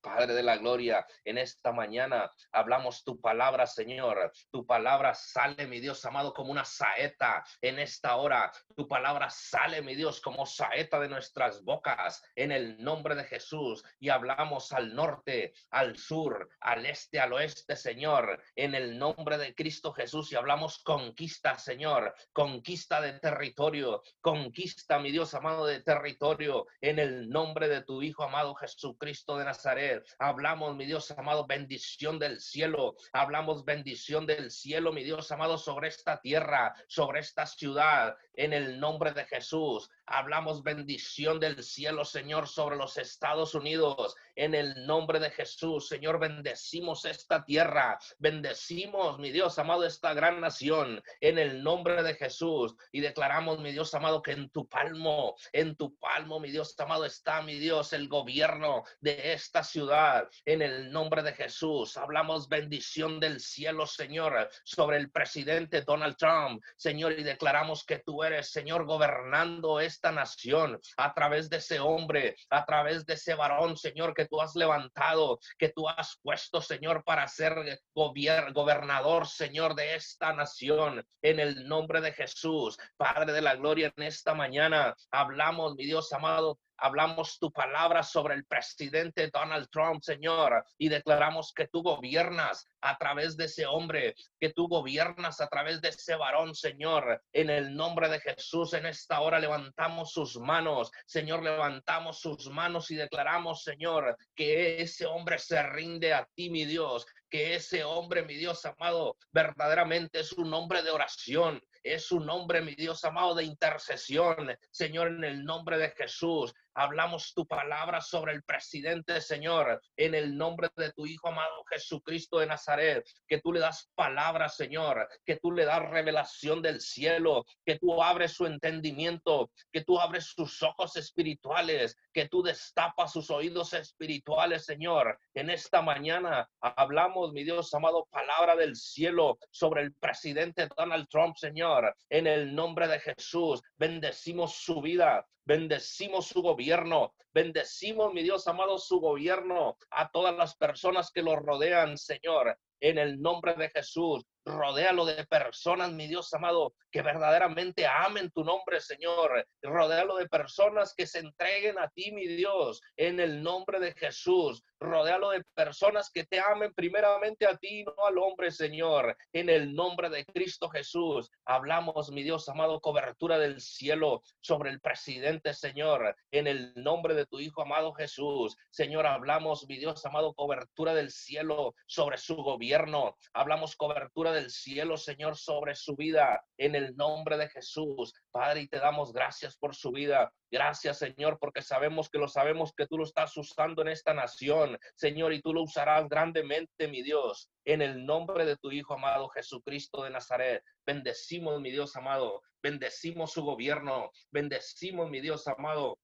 Padre de la Gloria, en esta mañana hablamos tu palabra, Señor. Tu palabra sale, mi Dios amado, como una saeta en esta hora. Tu palabra sale, mi Dios, como saeta de nuestras bocas en el nombre de Jesús. Y hablamos al norte, al sur, al este, al oeste, Señor, en el nombre de Cristo Jesús. Y hablamos conquista, Señor, conquista de territorio, conquista, mi Dios amado, de territorio, en el nombre de tu Hijo amado Jesucristo de Nazaret. Hablamos, mi Dios amado, bendición del cielo. Hablamos bendición del cielo, mi Dios amado, sobre esta tierra, sobre esta ciudad, en el nombre de Jesús. Hablamos bendición del cielo, Señor, sobre los Estados Unidos. En el nombre de Jesús, Señor, bendecimos esta tierra. Bendecimos, mi Dios amado, esta gran nación. En el nombre de Jesús. Y declaramos, mi Dios amado, que en tu palmo, en tu palmo, mi Dios amado, está, mi Dios, el gobierno de esta ciudad. En el nombre de Jesús. Hablamos bendición del cielo, Señor, sobre el presidente Donald Trump. Señor, y declaramos que tú eres, Señor, gobernando esta nación, a través de ese hombre, a través de ese varón, Señor, que tú has levantado, que tú has puesto, Señor, para ser gobernador, Señor, de esta nación, en el nombre de Jesús, Padre de la Gloria, en esta mañana hablamos, mi Dios amado, hablamos tu palabra sobre el presidente Donald Trump, Señor, y declaramos que tú gobiernas a través de ese hombre, que tú gobiernas a través de ese varón, Señor. En el nombre de Jesús, en esta hora levantamos sus manos, Señor, levantamos sus manos y declaramos, Señor, que ese hombre se rinde a ti, mi Dios, que ese hombre, mi Dios amado, verdaderamente es un hombre de oración, es un hombre, mi Dios amado, de intercesión. Señor, en el nombre de Jesús, hablamos tu palabra sobre el presidente, Señor, en el nombre de tu Hijo amado Jesucristo de Nazaret, que tú le das palabra, Señor, que tú le das revelación del cielo, que tú abres su entendimiento, que tú abres sus ojos espirituales, que tú destapas sus oídos espirituales, Señor. En esta mañana hablamos, mi Dios amado, palabra del cielo sobre el presidente Donald Trump, Señor, en el nombre de Jesús. Bendecimos su vida, Bendecimos su gobierno. Bendecimos, mi Dios amado, su gobierno a todas las personas que lo rodean, Señor en el nombre de Jesús. Rodéalo de personas, mi Dios amado, que verdaderamente amen tu nombre, Señor. Rodéalo de personas que se entreguen a ti, mi Dios, en el nombre de Jesús. Rodéalo de personas que te amen primeramente a ti, no al hombre, Señor. En el nombre de Cristo Jesús. Hablamos, mi Dios amado, cobertura del cielo sobre el presidente, Señor. En el nombre de tu Hijo amado Jesús. Señor, hablamos, mi Dios amado, cobertura del cielo sobre su gobierno. Hablamos cobertura del del cielo, Señor, sobre su vida en el nombre de Jesús. Padre, y te damos gracias por su vida. Gracias, Señor, porque sabemos que lo sabemos que tú lo estás usando en esta nación, Señor, y tú lo usarás grandemente, mi Dios, en el nombre de tu Hijo amado Jesucristo de Nazaret. Bendecimos, mi Dios amado, bendecimos su gobierno, bendecimos, mi Dios amado,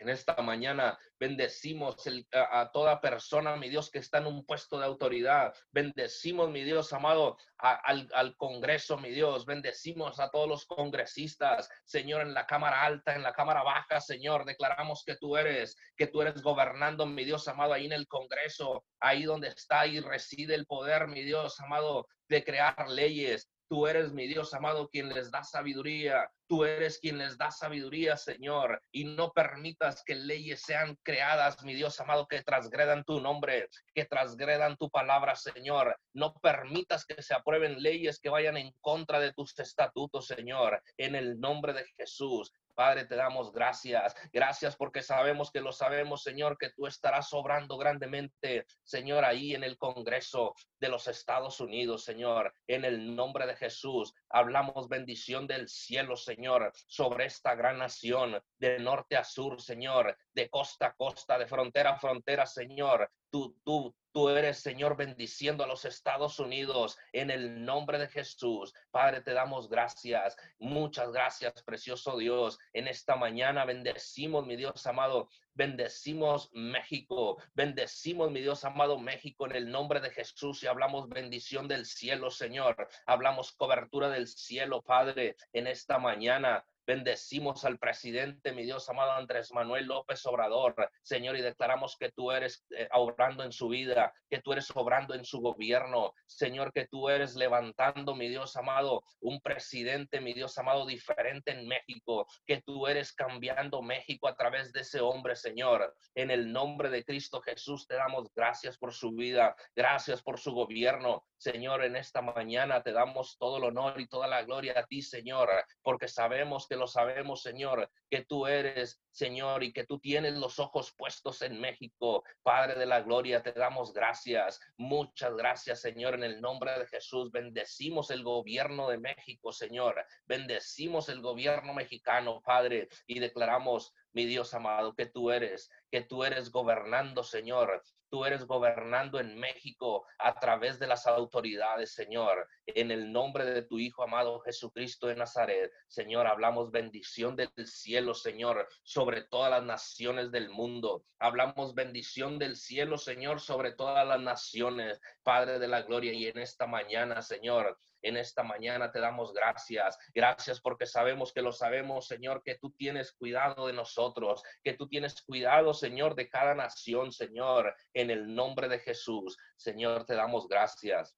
en esta mañana bendecimos a, toda persona, mi Dios, que está en un puesto de autoridad. Bendecimos, mi Dios amado, al, al, Congreso, mi Dios. Bendecimos a todos los congresistas, Señor, en la Cámara Alta, en la Cámara Baja, Señor. Declaramos que tú eres, que tú eres gobernando, mi Dios amado, ahí en el Congreso, ahí donde está y reside el poder, mi Dios amado, de crear leyes, Tú eres mi Dios amado quien les da sabiduría. Tú eres quien les da sabiduría, Señor. Y no permitas que leyes sean creadas, mi Dios amado, que transgredan tu nombre, que transgredan tu palabra, Señor. No permitas que se aprueben leyes que vayan en contra de tus estatutos, Señor. En el nombre de Jesús. Padre, te damos gracias. Gracias porque sabemos que lo sabemos, Señor, que tú estarás obrando grandemente, Señor, ahí en el Congreso de los Estados Unidos, Señor. En el nombre de Jesús, hablamos bendición del cielo, Señor, sobre esta gran nación, de norte a sur, Señor, de costa a costa, de frontera a frontera, Señor. Tú, tú, Tú eres, Señor, bendiciendo a los Estados Unidos en el nombre de Jesús. Padre, te damos gracias. Muchas gracias, precioso Dios. En esta mañana bendecimos, mi Dios amado. Bendecimos México. Bendecimos, mi Dios amado, México en el nombre de Jesús y hablamos bendición del cielo, Señor. Hablamos cobertura del cielo, Padre, en esta mañana. Bendecimos al presidente, mi Dios amado Andrés Manuel López Obrador, Señor, y declaramos que tú eres eh, obrando en su vida, que tú eres obrando en su gobierno, Señor, que tú eres levantando, mi Dios amado, un presidente, mi Dios amado, diferente en México, que tú eres cambiando México a través de ese hombre, Señor. En el nombre de Cristo Jesús te damos gracias por su vida, gracias por su gobierno, Señor, en esta mañana te damos todo el honor y toda la gloria a ti, Señor, porque sabemos que lo sabemos, Señor, que tú eres, Señor, y que tú tienes los ojos puestos en México. Padre de la gloria, te damos gracias. Muchas gracias, Señor, en el nombre de Jesús. Bendecimos el gobierno de México, Señor. Bendecimos el gobierno mexicano, Padre, y declaramos mi Dios amado, que tú eres, que tú eres gobernando, Señor. Tú eres gobernando en México a través de las autoridades, Señor. En el nombre de tu Hijo amado Jesucristo de Nazaret, Señor, hablamos bendición del cielo, Señor, sobre todas las naciones del mundo. Hablamos bendición del cielo, Señor, sobre todas las naciones, Padre de la gloria. Y en esta mañana, Señor, en esta mañana te damos gracias. Gracias porque sabemos que lo sabemos, Señor, que tú tienes cuidado de nosotros, que tú tienes cuidado, Señor, de cada nación, Señor, en el nombre de Jesús. Señor, te damos gracias.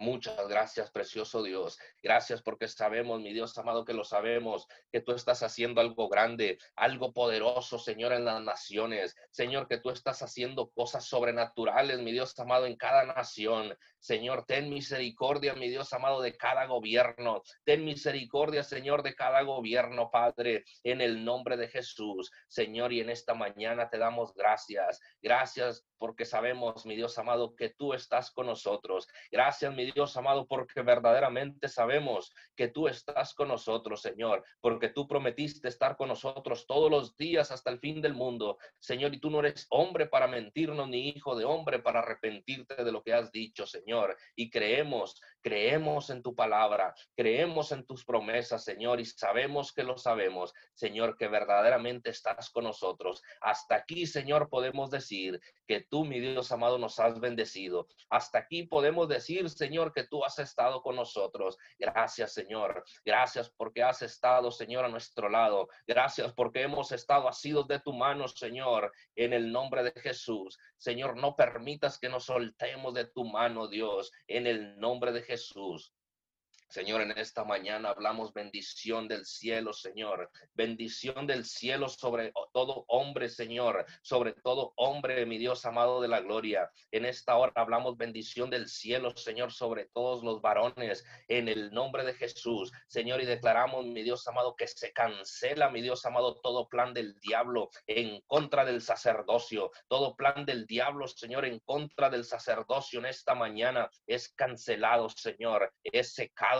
Muchas gracias, precioso Dios. Gracias porque sabemos, mi Dios amado, que lo sabemos, que tú estás haciendo algo grande, algo poderoso, Señor, en las naciones. Señor, que tú estás haciendo cosas sobrenaturales, mi Dios amado, en cada nación. Señor, ten misericordia, mi Dios amado, de cada gobierno. Ten misericordia, Señor, de cada gobierno, Padre, en el nombre de Jesús. Señor, y en esta mañana te damos gracias. Gracias porque sabemos, mi Dios amado, que tú estás con nosotros. Gracias, mi Dios amado, porque verdaderamente sabemos que tú estás con nosotros, Señor, porque tú prometiste estar con nosotros todos los días hasta el fin del mundo, Señor, y tú no eres hombre para mentirnos, ni hijo de hombre para arrepentirte de lo que has dicho, Señor, y creemos, creemos en tu palabra, creemos en tus promesas, Señor, y sabemos que lo sabemos, Señor, que verdaderamente estás con nosotros. Hasta aquí, Señor, podemos decir que tú, mi Dios amado, nos has bendecido. Hasta aquí podemos decir, Señor, que tú has estado con nosotros. Gracias, Señor. Gracias porque has estado, Señor, a nuestro lado. Gracias porque hemos estado asidos de tu mano, Señor, en el nombre de Jesús. Señor, no permitas que nos soltemos de tu mano, Dios, en el nombre de Jesús. Jesus. Señor, en esta mañana hablamos bendición del cielo, Señor. Bendición del cielo sobre todo hombre, Señor. Sobre todo hombre, mi Dios amado de la gloria. En esta hora hablamos bendición del cielo, Señor, sobre todos los varones. En el nombre de Jesús, Señor, y declaramos, mi Dios amado, que se cancela, mi Dios amado, todo plan del diablo en contra del sacerdocio. Todo plan del diablo, Señor, en contra del sacerdocio en esta mañana es cancelado, Señor. Es secado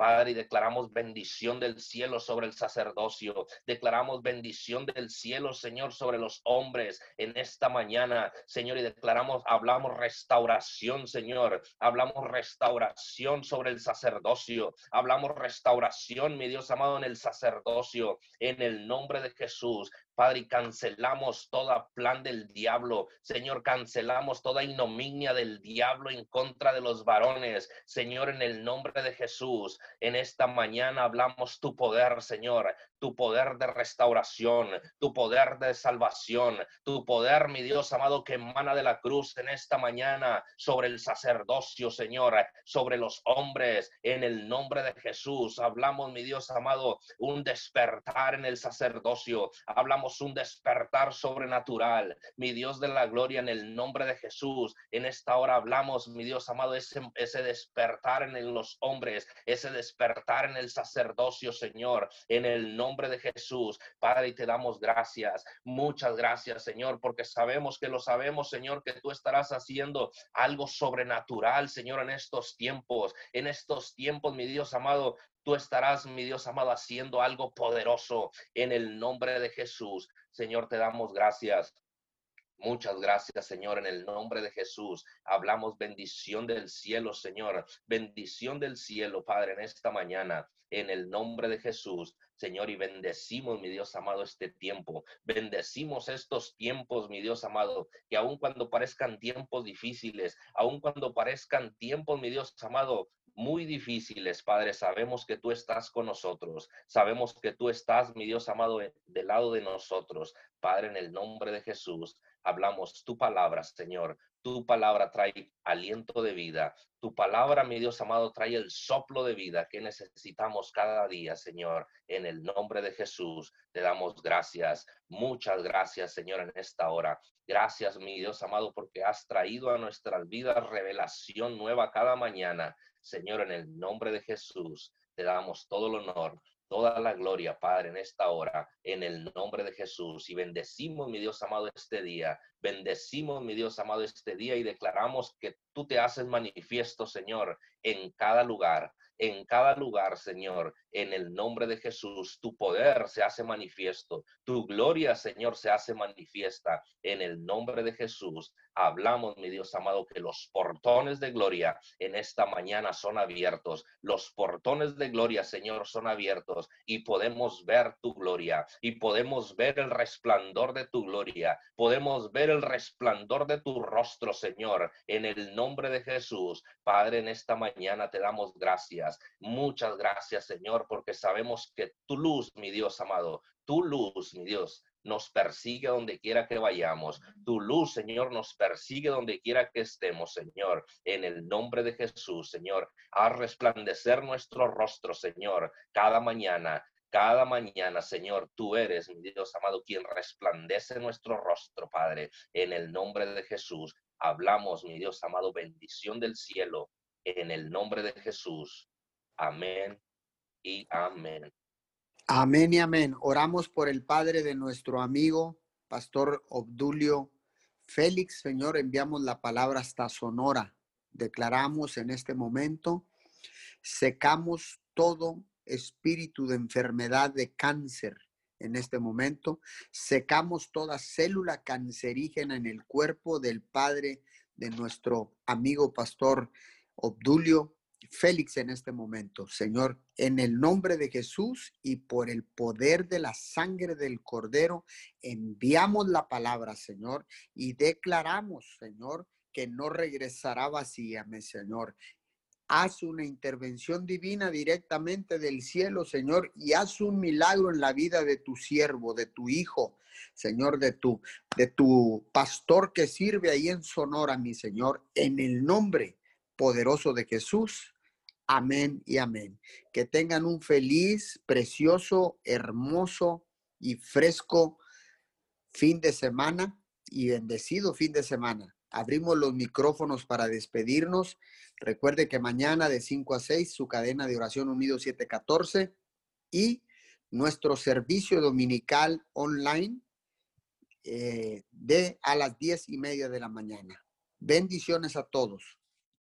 Padre, y declaramos bendición del cielo sobre el sacerdocio. Declaramos bendición del cielo, Señor, sobre los hombres en esta mañana, Señor, y declaramos, hablamos restauración, Señor. Hablamos restauración sobre el sacerdocio. Hablamos restauración, mi Dios amado, en el sacerdocio, en el nombre de Jesús. Padre, cancelamos toda plan del diablo. Señor, cancelamos toda ignominia del diablo en contra de los varones. Señor, en el nombre de Jesús, en esta mañana hablamos tu poder, Señor tu poder de restauración, tu poder de salvación, tu poder, mi Dios amado, que emana de la cruz en esta mañana sobre el sacerdocio, Señor, sobre los hombres, en el nombre de Jesús. Hablamos, mi Dios amado, un despertar en el sacerdocio, hablamos un despertar sobrenatural, mi Dios de la gloria, en el nombre de Jesús. En esta hora hablamos, mi Dios amado, ese, ese despertar en los hombres, ese despertar en el sacerdocio, Señor, en el nombre de Jesús. Padre, y te damos gracias. Muchas gracias, Señor, porque sabemos que lo sabemos, Señor, que tú estarás haciendo algo sobrenatural, Señor, en estos tiempos. En estos tiempos, mi Dios amado, tú estarás, mi Dios amado, haciendo algo poderoso en el nombre de Jesús. Señor, te damos gracias. Muchas gracias, Señor, en el nombre de Jesús. Hablamos bendición del cielo, Señor. Bendición del cielo, Padre, en esta mañana, en el nombre de Jesús. Señor, y bendecimos, mi Dios amado, este tiempo. Bendecimos estos tiempos, mi Dios amado, que aun cuando parezcan tiempos difíciles, aun cuando parezcan tiempos, mi Dios amado, muy difíciles, Padre, sabemos que tú estás con nosotros. Sabemos que tú estás, mi Dios amado, del lado de nosotros. Padre, en el nombre de Jesús, hablamos tu palabra, Señor. Tu palabra trae aliento de vida. Tu palabra, mi Dios amado, trae el soplo de vida que necesitamos cada día, Señor. En el nombre de Jesús te damos gracias. Muchas gracias, Señor, en esta hora. Gracias, mi Dios amado, porque has traído a nuestras vidas revelación nueva cada mañana. Señor, en el nombre de Jesús te damos todo el honor, toda la gloria, Padre, en esta hora, en el nombre de Jesús. Y bendecimos, mi Dios amado, este día. Bendecimos, mi Dios amado, este día y declaramos que tú te haces manifiesto, Señor, en cada lugar en cada lugar, Señor, en el nombre de Jesús. Tu poder se hace manifiesto, tu gloria, Señor, se hace manifiesta en el nombre de Jesús. Hablamos, mi Dios amado, que los portones de gloria en esta mañana son abiertos. Los portones de gloria, Señor, son abiertos y podemos ver tu gloria y podemos ver el resplandor de tu gloria. Podemos ver el resplandor de tu rostro, Señor, en el nombre de Jesús. Padre, en esta mañana te damos gracias Muchas gracias, Señor, porque sabemos que tu luz, mi Dios amado, tu luz, mi Dios, nos persigue donde quiera que vayamos. Tu luz, Señor, nos persigue donde quiera que estemos, Señor. En el nombre de Jesús, Señor, a resplandecer nuestro rostro, Señor, cada mañana. Cada mañana, Señor, tú eres, mi Dios amado, quien resplandece nuestro rostro, Padre. En el nombre de Jesús, hablamos, mi Dios amado, bendición del cielo. En el nombre de Jesús. Amén y amén. Amén y amén. Oramos por el Padre de nuestro amigo, Pastor Obdulio Félix. Señor, enviamos la palabra hasta Sonora. Declaramos en este momento, secamos todo espíritu de enfermedad de cáncer en este momento. Secamos toda célula cancerígena en el cuerpo del Padre de nuestro amigo Pastor Obdulio Félix en este momento, Señor, en el nombre de Jesús y por el poder de la sangre del Cordero, enviamos la palabra, Señor, y declaramos, Señor, que no regresará vacía, mi Señor. Haz una intervención divina directamente del cielo, Señor, y haz un milagro en la vida de tu siervo, de tu hijo, Señor, de tu, de tu pastor que sirve ahí en Sonora, mi Señor, en el nombre poderoso de Jesús. Amén y amén. Que tengan un feliz, precioso, hermoso y fresco fin de semana y bendecido fin de semana. Abrimos los micrófonos para despedirnos. Recuerde que mañana de 5 a 6 su cadena de oración unido 714 y nuestro servicio dominical online eh, de a las 10 y media de la mañana. Bendiciones a todos.